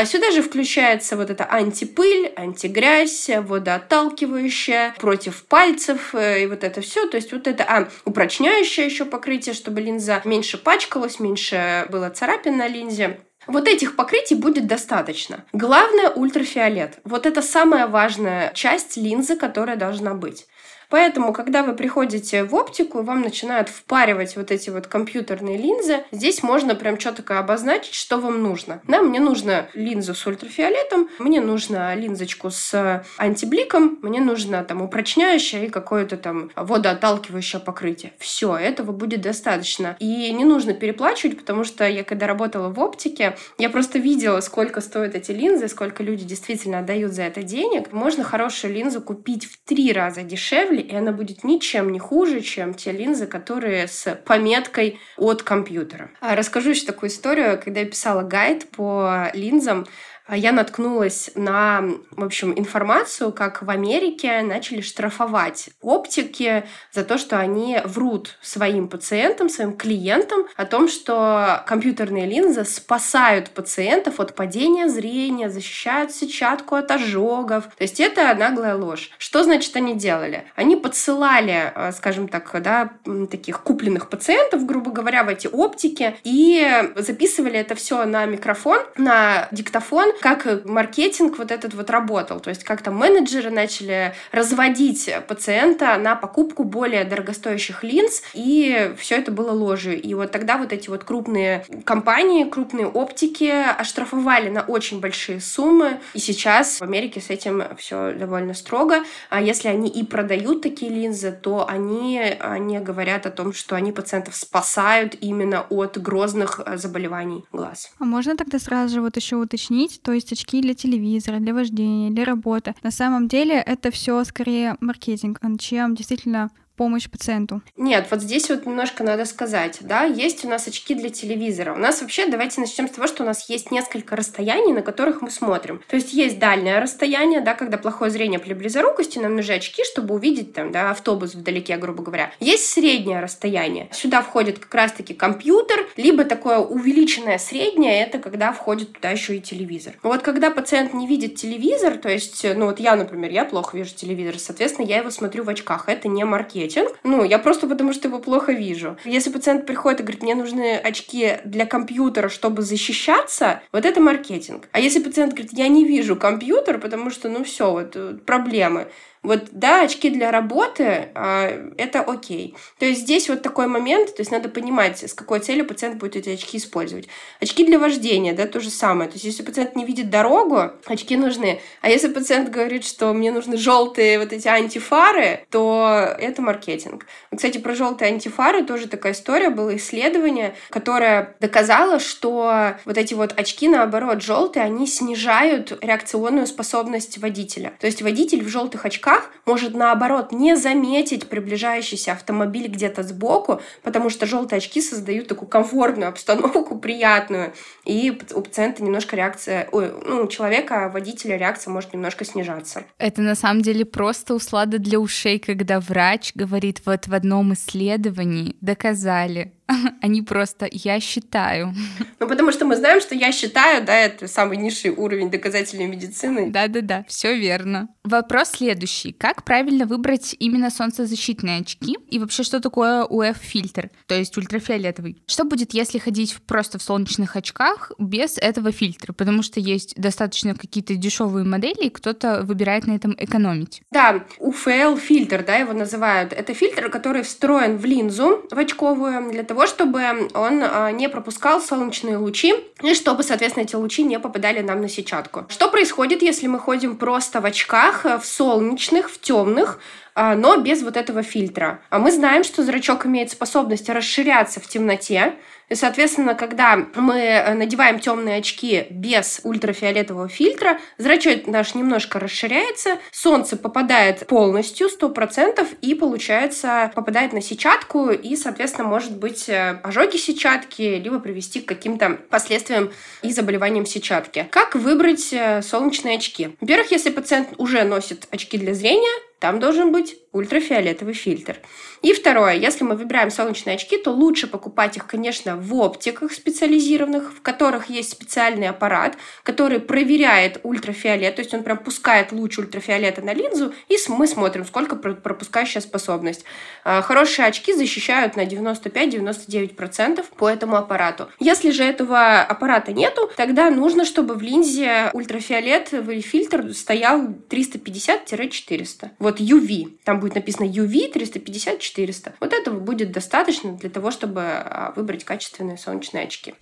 Speaker 3: сюда же включается вот эта антипыль, антигрязь, водоотталкивающая, против пальцев э, и вот это все. То есть вот это а, упрочняющее еще покрытие, чтобы линза меньше пачкалась, меньше было царапин на линзе. Вот этих покрытий будет достаточно. Главное ультрафиолет. Вот это самая важная часть линзы, которая должна быть. Поэтому, когда вы приходите в оптику, вам начинают впаривать вот эти вот компьютерные линзы, здесь можно прям четко обозначить, что вам нужно. Да, мне нужно линзу с ультрафиолетом, мне нужно линзочку с антибликом, мне нужно там упрочняющее и какое-то там водоотталкивающее покрытие. Все, этого будет достаточно. И не нужно переплачивать, потому что я когда работала в оптике, я просто видела, сколько стоят эти линзы, сколько люди действительно отдают за это денег. Можно хорошую линзу купить в три раза дешевле, и она будет ничем не хуже, чем те линзы, которые с пометкой от компьютера. А расскажу еще такую историю. Когда я писала гайд по линзам, я наткнулась на, в общем, информацию, как в Америке начали штрафовать оптики за то, что они врут своим пациентам, своим клиентам о том, что компьютерные линзы спасают пациентов от падения зрения, защищают сетчатку от ожогов. То есть это наглая ложь. Что значит они делали? Они подсылали, э, скажем так, да, таких купленных пациентов, грубо говоря, в эти оптики и записывали это все на микрофон, на диктофон, как маркетинг вот этот вот работал. То есть как то менеджеры начали разводить пациента на покупку более дорогостоящих линз, и все это было ложью. И вот тогда вот эти вот крупные компании, крупные оптики оштрафовали на очень большие суммы. И сейчас в Америке с этим все довольно строго. А если они и продают такие линзы, то они, они говорят о том, что они пациентов спасают именно от грозных заболеваний глаз.
Speaker 2: А можно тогда сразу же вот еще уточнить, то есть очки для телевизора, для вождения, для работы. На самом деле это все скорее маркетинг, чем действительно помощь пациенту?
Speaker 3: Нет, вот здесь вот немножко надо сказать, да, есть у нас очки для телевизора. У нас вообще, давайте начнем с того, что у нас есть несколько расстояний, на которых мы смотрим. То есть есть дальнее расстояние, да, когда плохое зрение при близорукости, нам нужны очки, чтобы увидеть там, да, автобус вдалеке, грубо говоря. Есть среднее расстояние. Сюда входит как раз-таки компьютер, либо такое увеличенное среднее, это когда входит туда еще и телевизор. Вот когда пациент не видит телевизор, то есть, ну вот я, например, я плохо вижу телевизор, соответственно, я его смотрю в очках. Это не маркетинг маркетинг. Ну, я просто потому что его плохо вижу. Если пациент приходит и говорит, мне нужны очки для компьютера, чтобы защищаться, вот это маркетинг. А если пациент говорит, я не вижу компьютер, потому что, ну, все, вот э, проблемы, Вот, да, очки для работы э, это окей. То есть здесь вот такой момент, то есть надо понимать, с какой целью пациент будет эти очки использовать. Очки для вождения, да, то же самое. То есть если пациент не видит дорогу, очки нужны. А если пациент говорит, что мне нужны желтые вот эти антифары, то это маркетинг. Кстати, про желтые антифары тоже такая история, было исследование, которое доказало, что вот эти вот очки, наоборот, желтые, они снижают реакционную способность водителя. То есть водитель в желтых очках может, наоборот, не заметить приближающийся автомобиль где-то сбоку, потому что желтые очки создают такую комфортную обстановку, (laughs) приятную, и у пациента немножко реакция, ой, ну, у человека, водителя реакция может немножко снижаться.
Speaker 1: Это на самом деле просто услада для ушей, когда врач говорит вот в одном исследовании доказали, (laughs) Они просто «я считаю». (laughs)
Speaker 3: Ну, потому что мы знаем, что «я считаю», да, это самый низший уровень доказательной медицины.
Speaker 1: Да-да-да, все верно. Вопрос следующий. Как правильно выбрать именно солнцезащитные очки? И вообще, что такое UF-фильтр, то есть ультрафиолетовый? Что будет, если ходить просто в солнечных очках без этого фильтра? Потому что есть достаточно какие-то дешевые модели, и кто-то выбирает на этом экономить.
Speaker 3: Да, UFL-фильтр, да, его называют. Это фильтр, который встроен в линзу, в очковую, для того, того, чтобы он а, не пропускал солнечные лучи и чтобы, соответственно, эти лучи не попадали нам на сетчатку. Что происходит, если мы ходим просто в очках, э, в солнечных, в темных, а, но без вот этого фильтра. А мы знаем, что зрачок имеет способность расширяться в темноте, соответственно, когда мы э, надеваем темные очки без ультрафиолетового фильтра, зрачок наш немножко расширяется, солнце попадает полностью, 100%, и, получается, попадает на сетчатку, и, соответственно, может быть э, ожоги сетчатки, либо привести к каким-то последствиям и заболеваниям сетчатки. Как выбрать э, солнечные очки? Во-первых, если пациент уже носит очки для зрения, там должен быть ультрафиолетовый фильтр. И второе, если мы выбираем солнечные очки, то лучше покупать их, конечно, в оптиках специализированных, в которых есть специальный аппарат, который проверяет ультрафиолет, то есть он прям пускает луч ультрафиолета на линзу, и мы смотрим, сколько пропускающая способность. А, хорошие очки защищают на 95-99% по этому аппарату. Если же этого аппарата нету, тогда нужно, чтобы в линзе ультрафиолетовый фильтр стоял 350-400. Вот вот UV. Там будет написано UV 350-400. Вот этого будет достаточно для того, чтобы а, выбрать качественные солнечные очки.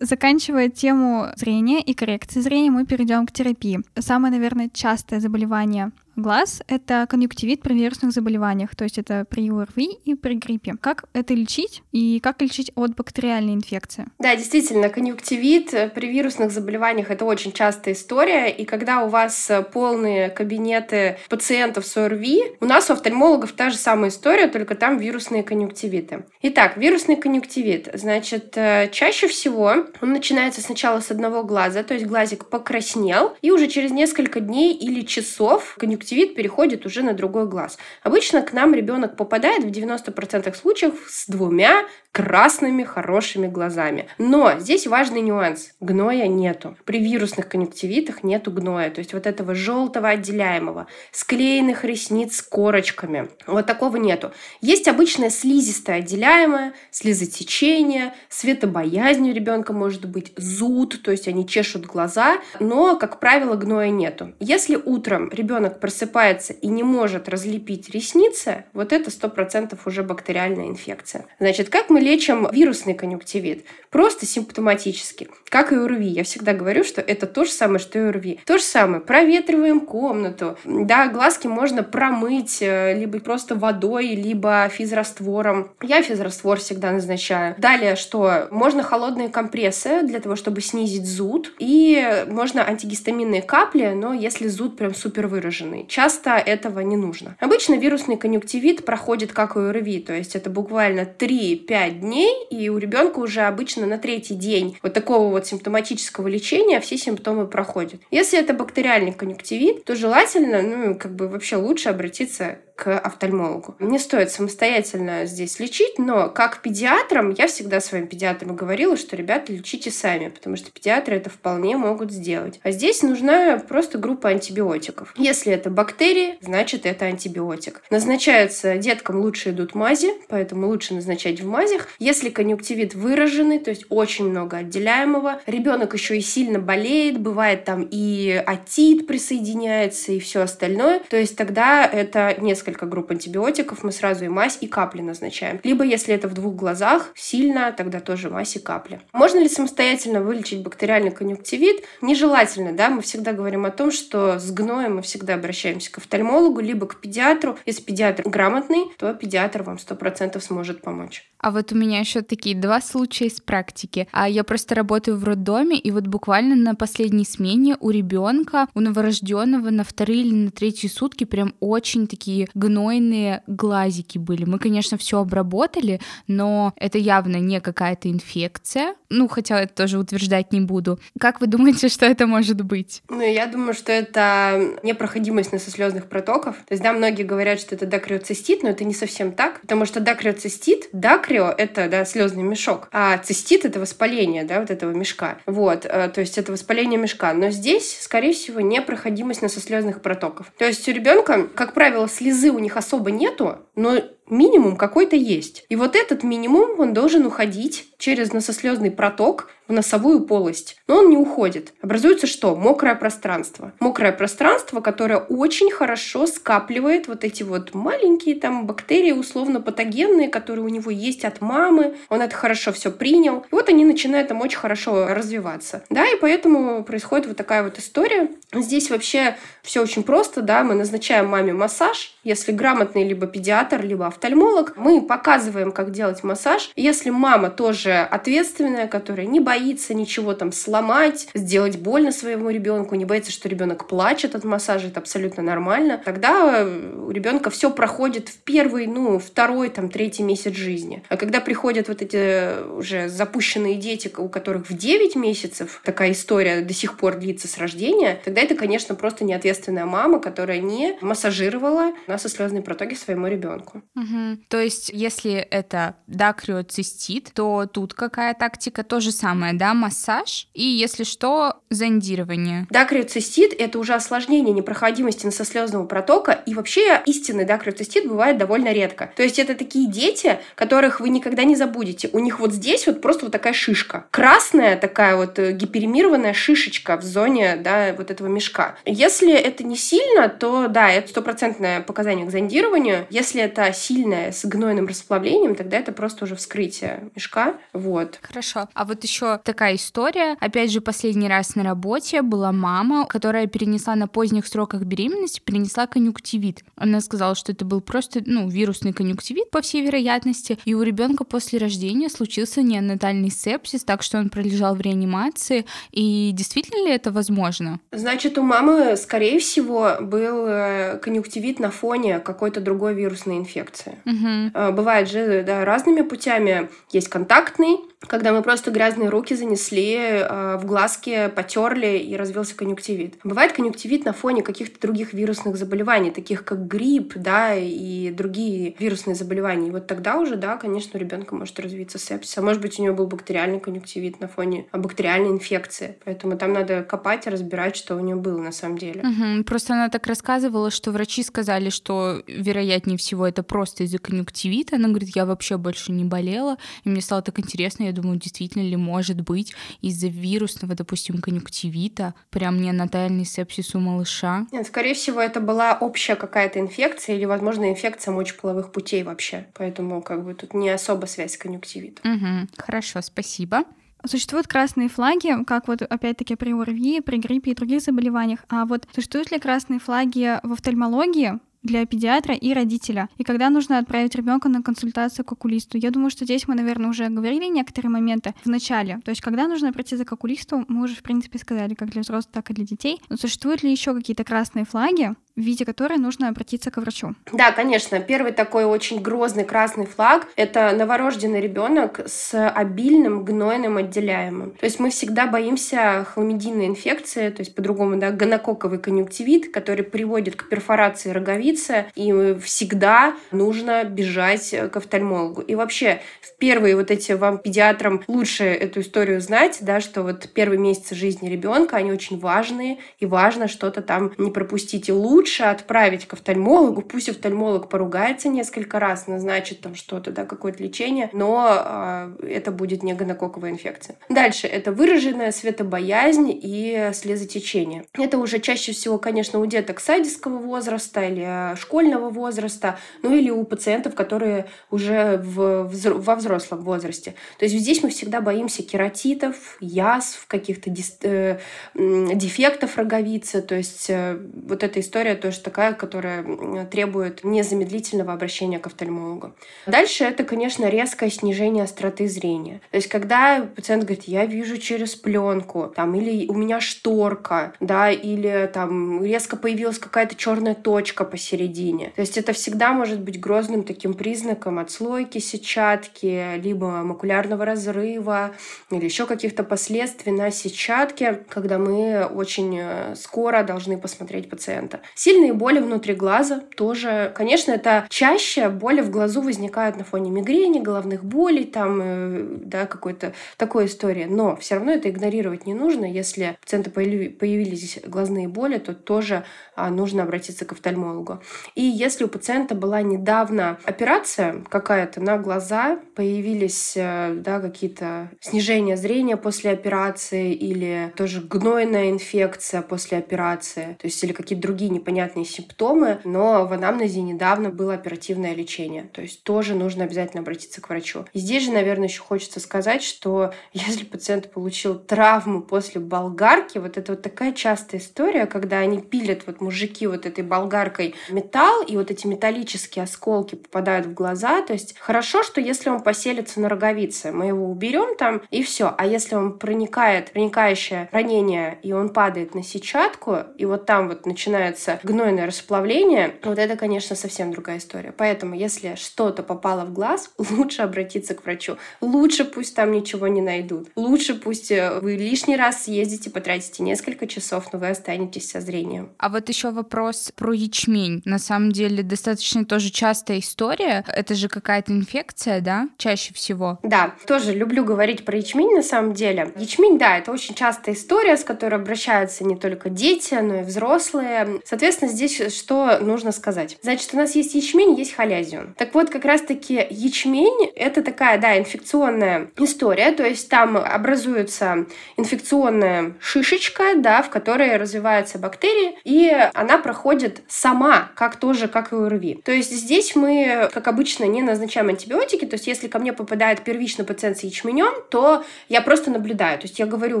Speaker 2: Заканчивая тему зрения и коррекции зрения, мы перейдем к терапии. Самое, наверное, частое заболевание глаз — это конъюнктивит при вирусных заболеваниях, то есть это при ОРВИ и при гриппе. Как это лечить и как лечить от бактериальной инфекции?
Speaker 3: Да, действительно, конъюнктивит при вирусных заболеваниях — это очень частая история, и когда у вас полные кабинеты пациентов с ОРВИ, у нас у офтальмологов та же самая история, только там вирусные конъюнктивиты. Итак, вирусный конъюнктивит, значит, э, чаще всего он начинается сначала с одного глаза, то есть глазик покраснел, и уже через несколько дней или часов конъюнктивит конъюнктивит переходит уже на другой глаз. Обычно к нам ребенок попадает в 90% случаев с двумя красными хорошими глазами. Но здесь важный нюанс. Гноя нету. При вирусных конъюнктивитах нету гноя. То есть вот этого желтого отделяемого, склеенных ресниц с корочками. Вот такого нету. Есть обычное слизистое отделяемое, слезотечение, светобоязнь у ребенка может быть, зуд, то есть они чешут глаза, но, как правило, гноя нету. Если утром ребенок просыпается и не может разлепить ресницы, вот это 100% уже бактериальная инфекция. Значит, как мы лечим вирусный конъюнктивит? Просто симптоматически. Как и ОРВИ. Я всегда говорю, что это то же самое, что и ОРВИ. То же самое. Проветриваем комнату. Да, глазки можно промыть э, либо просто водой, либо физраствором. Я физраствор всегда назначаю. Далее, что? Можно холодные компрессы для того, чтобы снизить зуд. И можно антигистаминные капли, но если зуд прям супер выраженный. Часто этого не нужно. Обычно вирусный конъюнктивит проходит как и ОРВИ, то есть это буквально 3-5 5 дней, и у ребенка уже обычно на третий день вот такого вот симптоматического лечения все симптомы проходят. Если это бактериальный конъюнктивит, то желательно, ну, как бы вообще лучше обратиться офтальмологу. Не стоит самостоятельно здесь лечить, но как педиатрам я всегда своим педиатрам говорила, что, ребята, лечите сами, потому что педиатры это вполне могут сделать. А здесь нужна просто группа антибиотиков. Если это бактерии, значит это антибиотик. Назначается деткам лучше идут мази, поэтому лучше назначать в мазях. Если конъюнктивит выраженный, то есть очень много отделяемого, ребенок еще и сильно болеет, бывает там и атит присоединяется и все остальное, то есть тогда это несколько групп антибиотиков, мы сразу и мазь, и капли назначаем. Либо если это в двух глазах сильно, тогда тоже мазь и капли. Можно ли самостоятельно вылечить бактериальный конъюнктивит? Нежелательно, да, мы всегда говорим о том, что с гноем мы всегда обращаемся к офтальмологу, либо к педиатру. Если педиатр грамотный, то педиатр вам 100% сможет помочь.
Speaker 1: А вот у меня еще такие два случая из практики. А я просто работаю в роддоме, и вот буквально на последней смене у ребенка, у новорожденного на вторые или на третьи сутки прям очень такие гнойные глазики были. Мы, конечно, все обработали, но это явно не какая-то инфекция. Ну, хотя это тоже утверждать не буду. Как вы думаете, что это может быть?
Speaker 3: Ну, я думаю, что это непроходимость носослезных протоков. То есть, да, многие говорят, что это дакриоцистит, но это не совсем так, потому что дакриоцистит, дакри акрио — это, да, слезный мешок, а цистит — это воспаление, да, вот этого мешка. Вот, э, то есть это воспаление мешка. Но здесь, скорее всего, непроходимость носослезных протоков. То есть у ребенка, как правило, слезы у них особо нету, но минимум какой-то есть. И вот этот минимум, он должен уходить через носослезный проток в носовую полость. Но он не уходит. Образуется что? Мокрое пространство. Мокрое пространство, которое очень хорошо скапливает вот эти вот маленькие там бактерии условно патогенные, которые у него есть от мамы. Он это хорошо все принял. И вот они начинают там очень хорошо развиваться. Да, и поэтому происходит вот такая вот история. Здесь вообще все очень просто, да, мы назначаем маме массаж, если грамотный либо педиатр, либо офтальмолог, мы показываем, как делать массаж. Если мама тоже ответственная, которая не боится ничего там сломать, сделать больно своему ребенку, не боится, что ребенок плачет от массажа, это абсолютно нормально, тогда у ребенка все проходит в первый, ну, второй, там, третий месяц жизни. А когда приходят вот эти уже запущенные дети, у которых в 9 месяцев такая история до сих пор длится с рождения, тогда это, конечно, просто неответственная ответственная мама, которая не массажировала насослезные протоки своему ребенку.
Speaker 1: Угу. То есть, если это дакриоцистит, то тут какая тактика? То же самое, да, массаж и, если что, зондирование.
Speaker 3: Дакриоцистит — это уже осложнение непроходимости насослезного протока, и вообще истинный дакриоцистит бывает довольно редко. То есть это такие дети, которых вы никогда не забудете. У них вот здесь вот просто вот такая шишка. Красная такая вот э, гиперемированная шишечка в зоне, да, вот этого мешка. Если это не сильно, то да, это стопроцентное показание к зондированию. Если это сильное с гнойным расплавлением, тогда это просто уже вскрытие мешка. Вот.
Speaker 1: Хорошо. А вот еще такая история. Опять же, последний раз на работе была мама, которая перенесла на поздних сроках беременности, перенесла конъюнктивит. Она сказала, что это был просто, ну, вирусный конъюнктивит, по всей вероятности, и у ребенка после рождения случился неонатальный сепсис, так что он пролежал в реанимации. И действительно ли это возможно?
Speaker 3: Значит, у мамы, скорее всего, был э, конъюнктивит на фоне какой-то другой вирусной инфекции.
Speaker 1: Угу.
Speaker 3: Бывает же да, разными путями. Есть контактный, когда мы просто грязные руки занесли, э, в глазки потерли и развился конъюнктивит. Бывает конъюнктивит на фоне каких-то других вирусных заболеваний, таких как грипп, да, и другие вирусные заболевания. И вот тогда уже, да, конечно, у ребенка может развиться сепсис. А может быть, у него был бактериальный конъюнктивит на фоне бактериальной инфекции. Поэтому там надо копать и разбирать, что у него было на самом деле.
Speaker 1: Угу. Просто она так рассказывала, что врачи сказали, что вероятнее всего это просто из-за конъюнктивита. Она говорит, я вообще больше не болела. И мне стало так интересно, я думаю, действительно ли может быть из-за вирусного, допустим, конъюнктивита прям неонатальный сепсис у малыша?
Speaker 3: Нет, скорее всего, это была общая какая-то инфекция или, возможно, инфекция мочеполовых путей вообще. Поэтому как бы тут не особо связь с конъюнктивитом.
Speaker 1: Угу. Хорошо, спасибо.
Speaker 2: Существуют красные флаги, как вот опять-таки при ОРВИ, при гриппе и других заболеваниях. А вот существуют ли красные флаги в офтальмологии? Для педиатра и родителя. И когда нужно отправить ребенка на консультацию к окулисту. Я думаю, что здесь мы, наверное, уже говорили некоторые моменты в начале. То есть, когда нужно пройти за к окулисту, мы уже, в принципе, сказали, как для взрослых, так и для детей. Но существуют ли еще какие-то красные флаги, в виде которой нужно обратиться к врачу.
Speaker 3: Да, конечно. Первый такой очень грозный красный флаг — это новорожденный ребенок с обильным гнойным отделяемым. То есть мы всегда боимся хламидийной инфекции, то есть по-другому, да, гонококковый конъюнктивит, который приводит к перфорации роговицы, и всегда нужно бежать к офтальмологу. И вообще, в первые вот эти вам педиатрам лучше эту историю знать, да, что вот первые месяцы жизни ребенка, они очень важные, и важно что-то там не пропустить. И лучше отправить к офтальмологу, пусть офтальмолог поругается несколько раз, назначит там что-то, да, какое-то лечение, но э, это будет не гонококковая инфекция. Дальше, это выраженная светобоязнь и слезотечение. Это уже чаще всего, конечно, у деток садистского возраста или школьного возраста, ну или у пациентов, которые уже в, во взрослом возрасте. То есть здесь мы всегда боимся кератитов, язв, каких-то дис, э, дефектов роговицы. То есть э, вот эта история тоже такая, которая требует незамедлительного обращения к офтальмологу. Дальше это, конечно, резкое снижение остроты зрения. То есть когда пациент говорит, я вижу через пленку, там, или у меня шторка, да, или там резко появилась какая-то черная точка посередине. То есть это всегда может быть грозным таким признаком отслойки сетчатки, либо макулярного разрыва, или еще каких-то последствий на сетчатке, когда мы очень э, скоро должны посмотреть пациента. Сильные боли внутри глаза тоже, конечно, это чаще боли в глазу возникают на фоне мигрени, головных болей, там, э, да, какой-то такой истории. Но все равно это игнорировать не нужно. Если у пациента появились глазные боли, то тоже а, нужно обратиться к офтальмологу. И если у пациента была недавно операция какая-то на глаза, появились э, да, какие-то снижения зрения после операции или тоже гнойная инфекция после операции, то есть или какие-то другие непонятные симптомы, но в анамнезе недавно было оперативное лечение, то есть тоже нужно обязательно обратиться к врачу. И здесь же, наверное, еще хочется сказать, что (laughs) если пациент получил травму после болгарки, вот это вот такая частая история, когда они пилят вот мужики вот этой болгаркой металл, и вот эти металлические осколки попадают в глаза, то есть хорошо, что если он поселится на роговице, мы его уберем там, и все. А если он проникает, проникающее ранение, и он падает на сетчатку, и вот там вот начинается гнойное расплавление, вот это, конечно, совсем другая история. Поэтому, если что-то попало в глаз, (laughs) лучше обратиться к врачу. Лучше пусть там ничего не найдут. Лучше пусть э, вы лишний раз съездите, потратите несколько часов, но вы останетесь со зрением.
Speaker 1: А вот еще вопрос про ячмень. На самом деле достаточно тоже частая история. Это же какая-то инфекция, да, чаще всего?
Speaker 3: Да, тоже люблю говорить про ячмень на самом деле. Ячмень, да, это очень частая история, с которой обращаются не только дети, но и взрослые. Соответственно, здесь что нужно сказать? Значит, у нас есть ячмень, есть халязион. Так вот, как раз-таки ячмень — это такая, да, инфекционная история, то есть там образуется инфекционная шишечка, да, в которой развиваются бактерии, и она проходит сама, как тоже, как и ОРВИ. То есть здесь мы, как обычно, не назначаем антибиотики, то есть если ко мне попадает первично пациент с ячменем, то я просто наблюдаю. То есть я говорю,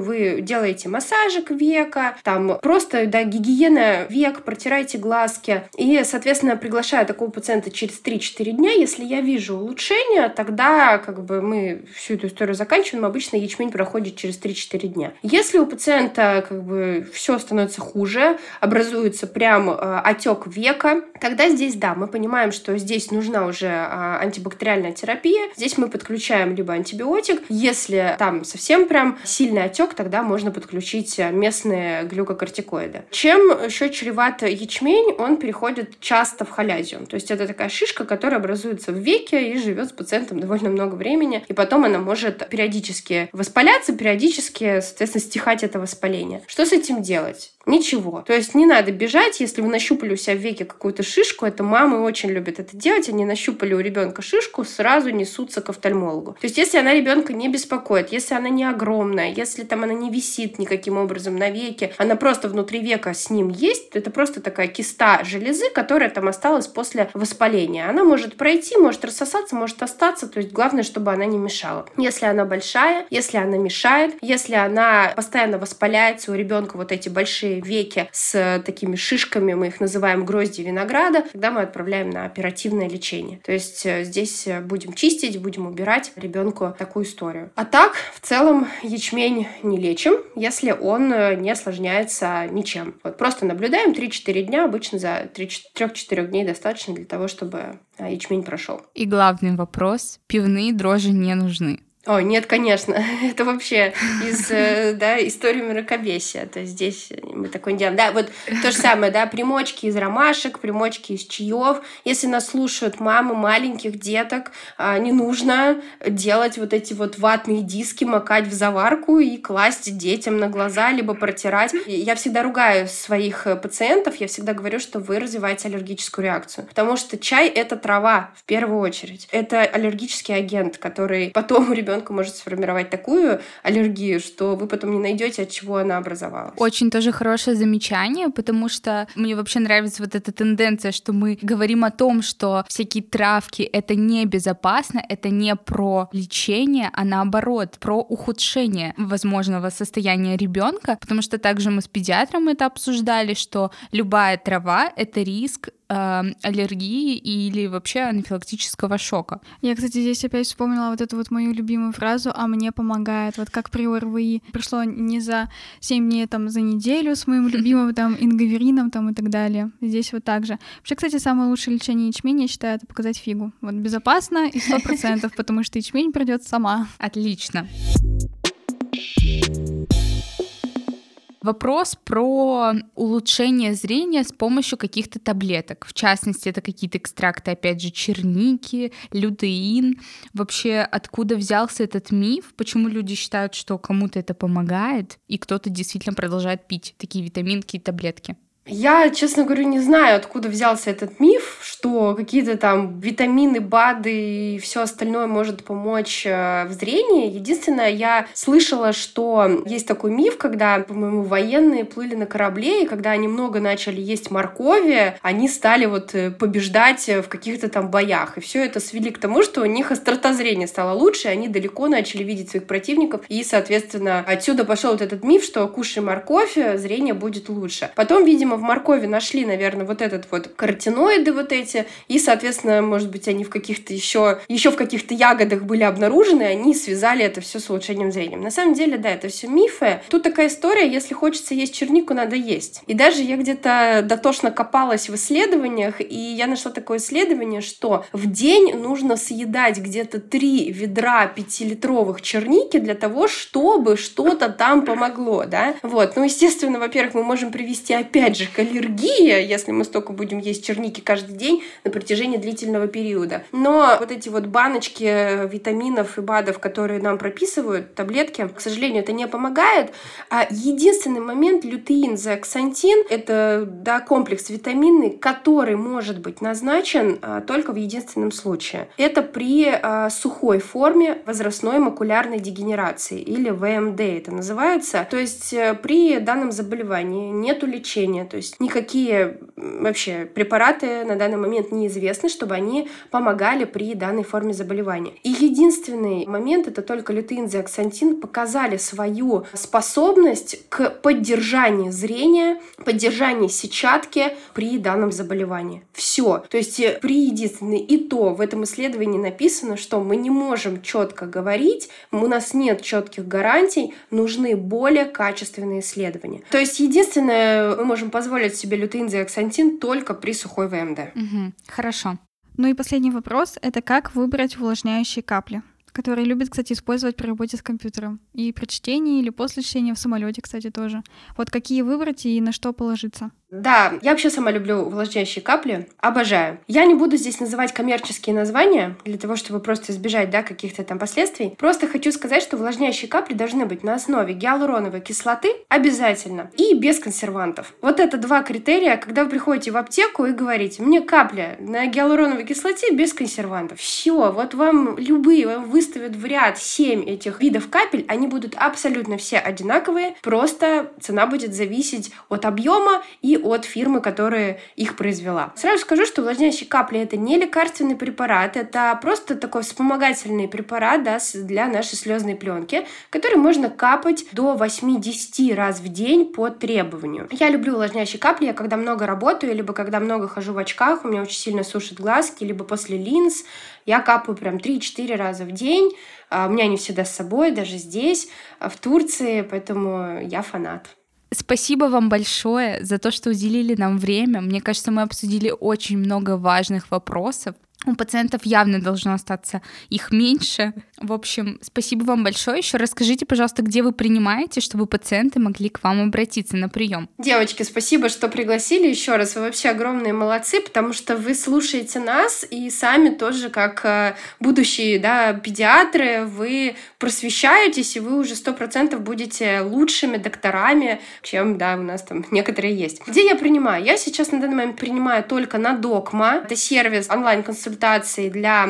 Speaker 3: вы делаете массажик века, там просто, да, гигиена век, протирайте глазки. И, соответственно, приглашаю такого пациента через 3-4 дня. Если я вижу улучшение, тогда как бы мы всю эту историю заканчиваем. Обычно ячмень проходит через 3-4 дня. Если у пациента как бы все становится хуже, образуется прям э, отек века, тогда здесь, да, мы понимаем, что здесь нужна уже э, антибактериальная терапия. Здесь мы подключаем либо антибиотик. Если там совсем прям сильный отек, тогда можно подключить местные глюкокортикоиды. Чем еще чреват ячмень? Он переходит часто в халязиум. То есть это такая шишка, которая образуется в веке и живет с пациентом довольно много времени. И потом она может периодически воспаляться, периодически, соответственно, стихать это воспаление. Что с этим делать? Ничего. То есть не надо бежать, если вы нащупали у себя в веке какую-то шишку, это мамы очень любят это делать, они нащупали у ребенка шишку, сразу несутся к офтальмологу. То есть если она ребенка не беспокоит, если она не огромная, если там она не висит никаким образом на веке, она просто внутри века с ним есть, это просто такая киста железы, которая там осталась после воспаления. Она может пройти, может рассосаться, может остаться, то есть главное, чтобы она не мешала. Если она большая, если она мешает, если она постоянно воспаляется, у ребенка вот эти большие веки с такими шишками, мы их называем грозди винограда, тогда мы отправляем на оперативное лечение. То есть э, здесь будем чистить, будем убирать ребенку такую историю. А так, в целом, ячмень не лечим, если он не осложняется ничем. Вот просто наблюдаем 3-4 дня, обычно за 3-4 дней достаточно для того, чтобы ячмень прошел.
Speaker 1: И главный вопрос, пивные дрожжи не нужны.
Speaker 3: О, нет, конечно. (laughs) Это вообще из э, (laughs) да, истории мракобесия. То есть здесь мы такое не делаем. Да, вот то же самое, да, примочки из ромашек, примочки из чаев. Если нас слушают мамы маленьких деток, а, не нужно делать вот эти вот ватные диски, макать в заварку и класть детям на глаза, либо протирать. Я всегда ругаю своих э, пациентов, я всегда говорю, что вы развиваете аллергическую реакцию. Потому что чай — это трава, в первую очередь. Это аллергический агент, который потом у ребенка ребенка может сформировать такую аллергию, что вы потом не найдете, от чего она образовалась.
Speaker 1: Очень тоже хорошее замечание, потому что мне вообще нравится вот эта тенденция, что мы говорим о том, что всякие травки это небезопасно, это не про лечение, а наоборот про ухудшение возможного состояния ребенка, потому что также мы с педиатром это обсуждали, что любая трава это риск э, аллергии или вообще анафилактического шока.
Speaker 2: Я, кстати, здесь опять вспомнила вот эту вот мою любимую фразу «а мне помогает». Вот как при ОРВИ пришло не за 7 дней, там, за неделю с моим (laughs) любимым там ингаверином там и так далее. Здесь вот так же. Вообще, кстати, самое лучшее лечение ячменя, я считаю, это показать фигу. Вот безопасно и сто процентов, (laughs) потому что ячмень придет сама.
Speaker 1: Отлично. Вопрос про улучшение зрения с помощью каких-то таблеток. В частности, это какие-то экстракты, опять же, черники, лютеин. Вообще, откуда взялся этот миф? Почему люди считают, что кому-то это помогает, и кто-то действительно продолжает пить такие витаминки и таблетки?
Speaker 3: Я, честно говоря, не знаю, откуда взялся этот миф, что какие-то там витамины, БАДы и все остальное может помочь э, в зрении. Единственное, я слышала, что есть такой миф, когда, по-моему, военные плыли на корабле, и когда они много начали есть моркови, они стали вот э, побеждать в каких-то там боях. И все это свели к тому, что у них острота зрения стала лучше, они далеко начали видеть своих противников. И, соответственно, отсюда пошел вот этот миф, что кушай морковь, зрение будет лучше. Потом, видимо, видимо, в моркови нашли, наверное, вот этот вот каротиноиды вот эти, и, соответственно, может быть, они в каких-то еще, еще в каких-то ягодах были обнаружены, они связали это все с улучшением зрения. На самом деле, да, это все мифы. Тут такая история, если хочется есть чернику, надо есть. И даже я где-то дотошно копалась в исследованиях, и я нашла такое исследование, что в день нужно съедать где-то три ведра пятилитровых черники для того, чтобы что-то там помогло, да. Вот, ну, естественно, во-первых, мы можем привести опять же же аллергия, если мы столько будем есть черники каждый день на протяжении длительного периода. Но вот эти вот баночки витаминов и БАДов, которые нам прописывают, таблетки, к сожалению, это не помогает. А единственный момент лютеин, зеаксантин, это да, комплекс витаминный, который может быть назначен а, только в единственном случае. Это при а, сухой форме возрастной макулярной дегенерации или ВМД это называется. То есть э, при данном заболевании нету лечения, то есть никакие вообще препараты на данный момент неизвестны, чтобы они помогали при данной форме заболевания. И единственный момент, это только лютеин, зеаксантин показали свою способность к поддержанию зрения, поддержанию сетчатки при данном заболевании. Все. То есть э, при единственной и то в этом исследовании написано, что мы не можем четко говорить, у нас нет четких гарантий, нужны более качественные исследования. То есть единственное, мы можем позволить себе лютеин зеаксантин только при сухой ВМД.
Speaker 1: Угу. Хорошо.
Speaker 2: Ну и последний вопрос — это как выбрать увлажняющие капли? которые любят, кстати, использовать при работе с компьютером. И при чтении или после чтения в самолете, кстати, тоже. Вот какие выбрать и на что положиться?
Speaker 3: Да, я вообще сама люблю увлажняющие капли. Обожаю. Я не буду здесь называть коммерческие названия, для того, чтобы просто избежать, да, каких-то там последствий. Просто хочу сказать, что увлажняющие капли должны быть на основе гиалуроновой кислоты обязательно и без консервантов. Вот это два критерия, когда вы приходите в аптеку и говорите, мне капля на гиалуроновой кислоте без консервантов. Все, вот вам любые, вам выставят в ряд 7 этих видов капель, они будут абсолютно все одинаковые, просто цена будет зависеть от объема и от фирмы, которая их произвела. Сразу скажу, что увлажняющие капли это не лекарственный препарат, это просто такой вспомогательный препарат да, для нашей слезной пленки, который можно капать до 8-10 раз в день по требованию. Я люблю увлажняющие капли, я когда много работаю, либо когда много хожу в очках, у меня очень сильно сушат глазки, либо после линз, я капаю прям 3-4 раза в день. А, у меня они всегда с собой, даже здесь, в Турции, поэтому я фанат.
Speaker 1: Спасибо вам большое за то, что уделили нам время. Мне кажется, мы обсудили очень много важных вопросов у пациентов явно должно остаться их меньше. В общем, спасибо вам большое. Еще расскажите, пожалуйста, где вы принимаете, чтобы пациенты могли к вам обратиться на прием.
Speaker 3: Девочки, спасибо, что пригласили еще раз. Вы вообще огромные молодцы, потому что вы слушаете нас и сами тоже, как э, будущие да, педиатры, вы просвещаетесь, и вы уже сто процентов будете лучшими докторами, чем да, у нас там некоторые есть. Где я принимаю? Я сейчас на данный момент принимаю только на Докма. Это сервис онлайн-консультации консультации для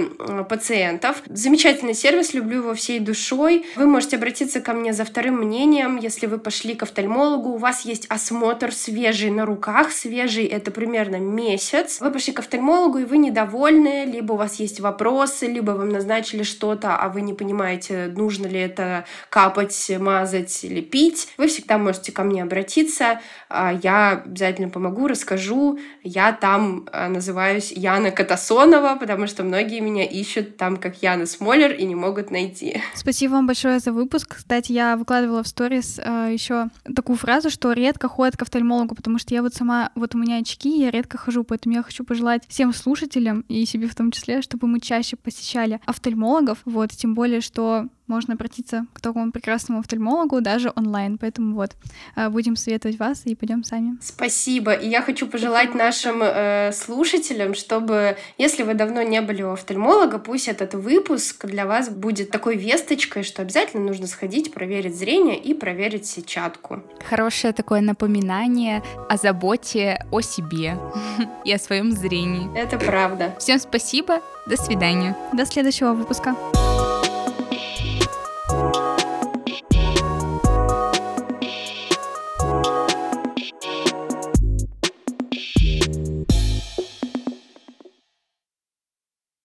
Speaker 3: пациентов. Замечательный сервис, люблю его всей душой. Вы можете обратиться ко мне за вторым мнением, если вы пошли к офтальмологу, у вас есть осмотр свежий на руках, свежий это примерно месяц. Вы пошли к офтальмологу, и вы недовольны, либо у вас есть вопросы, либо вам назначили что-то, а вы не понимаете, нужно ли это капать, мазать или пить. Вы всегда можете ко мне обратиться, а, я обязательно помогу, расскажу. Я там а, называюсь Яна Катасонова, потому что многие меня ищут там, как Яна Смолер, и не могут найти.
Speaker 2: Спасибо вам большое за выпуск. Кстати, я выкладывала в сторис э, еще такую фразу, что редко ходят к офтальмологу, потому что я вот сама, вот у меня очки, я редко хожу, поэтому я хочу пожелать всем слушателям и себе в том числе, чтобы мы чаще посещали офтальмологов, вот, тем более, что можно обратиться к такому прекрасному офтальмологу даже онлайн. Поэтому вот, э, будем советовать вас и пойдем сами.
Speaker 3: Спасибо. И я хочу пожелать нашим э, слушателям, чтобы, если вы давно не были у офтальмолога, пусть этот выпуск для вас будет такой весточкой, что обязательно нужно сходить, проверить зрение и проверить сетчатку.
Speaker 1: Хорошее такое напоминание о заботе о себе (laughs) и о своем зрении.
Speaker 3: Это правда.
Speaker 1: Всем спасибо. До свидания.
Speaker 2: До следующего выпуска.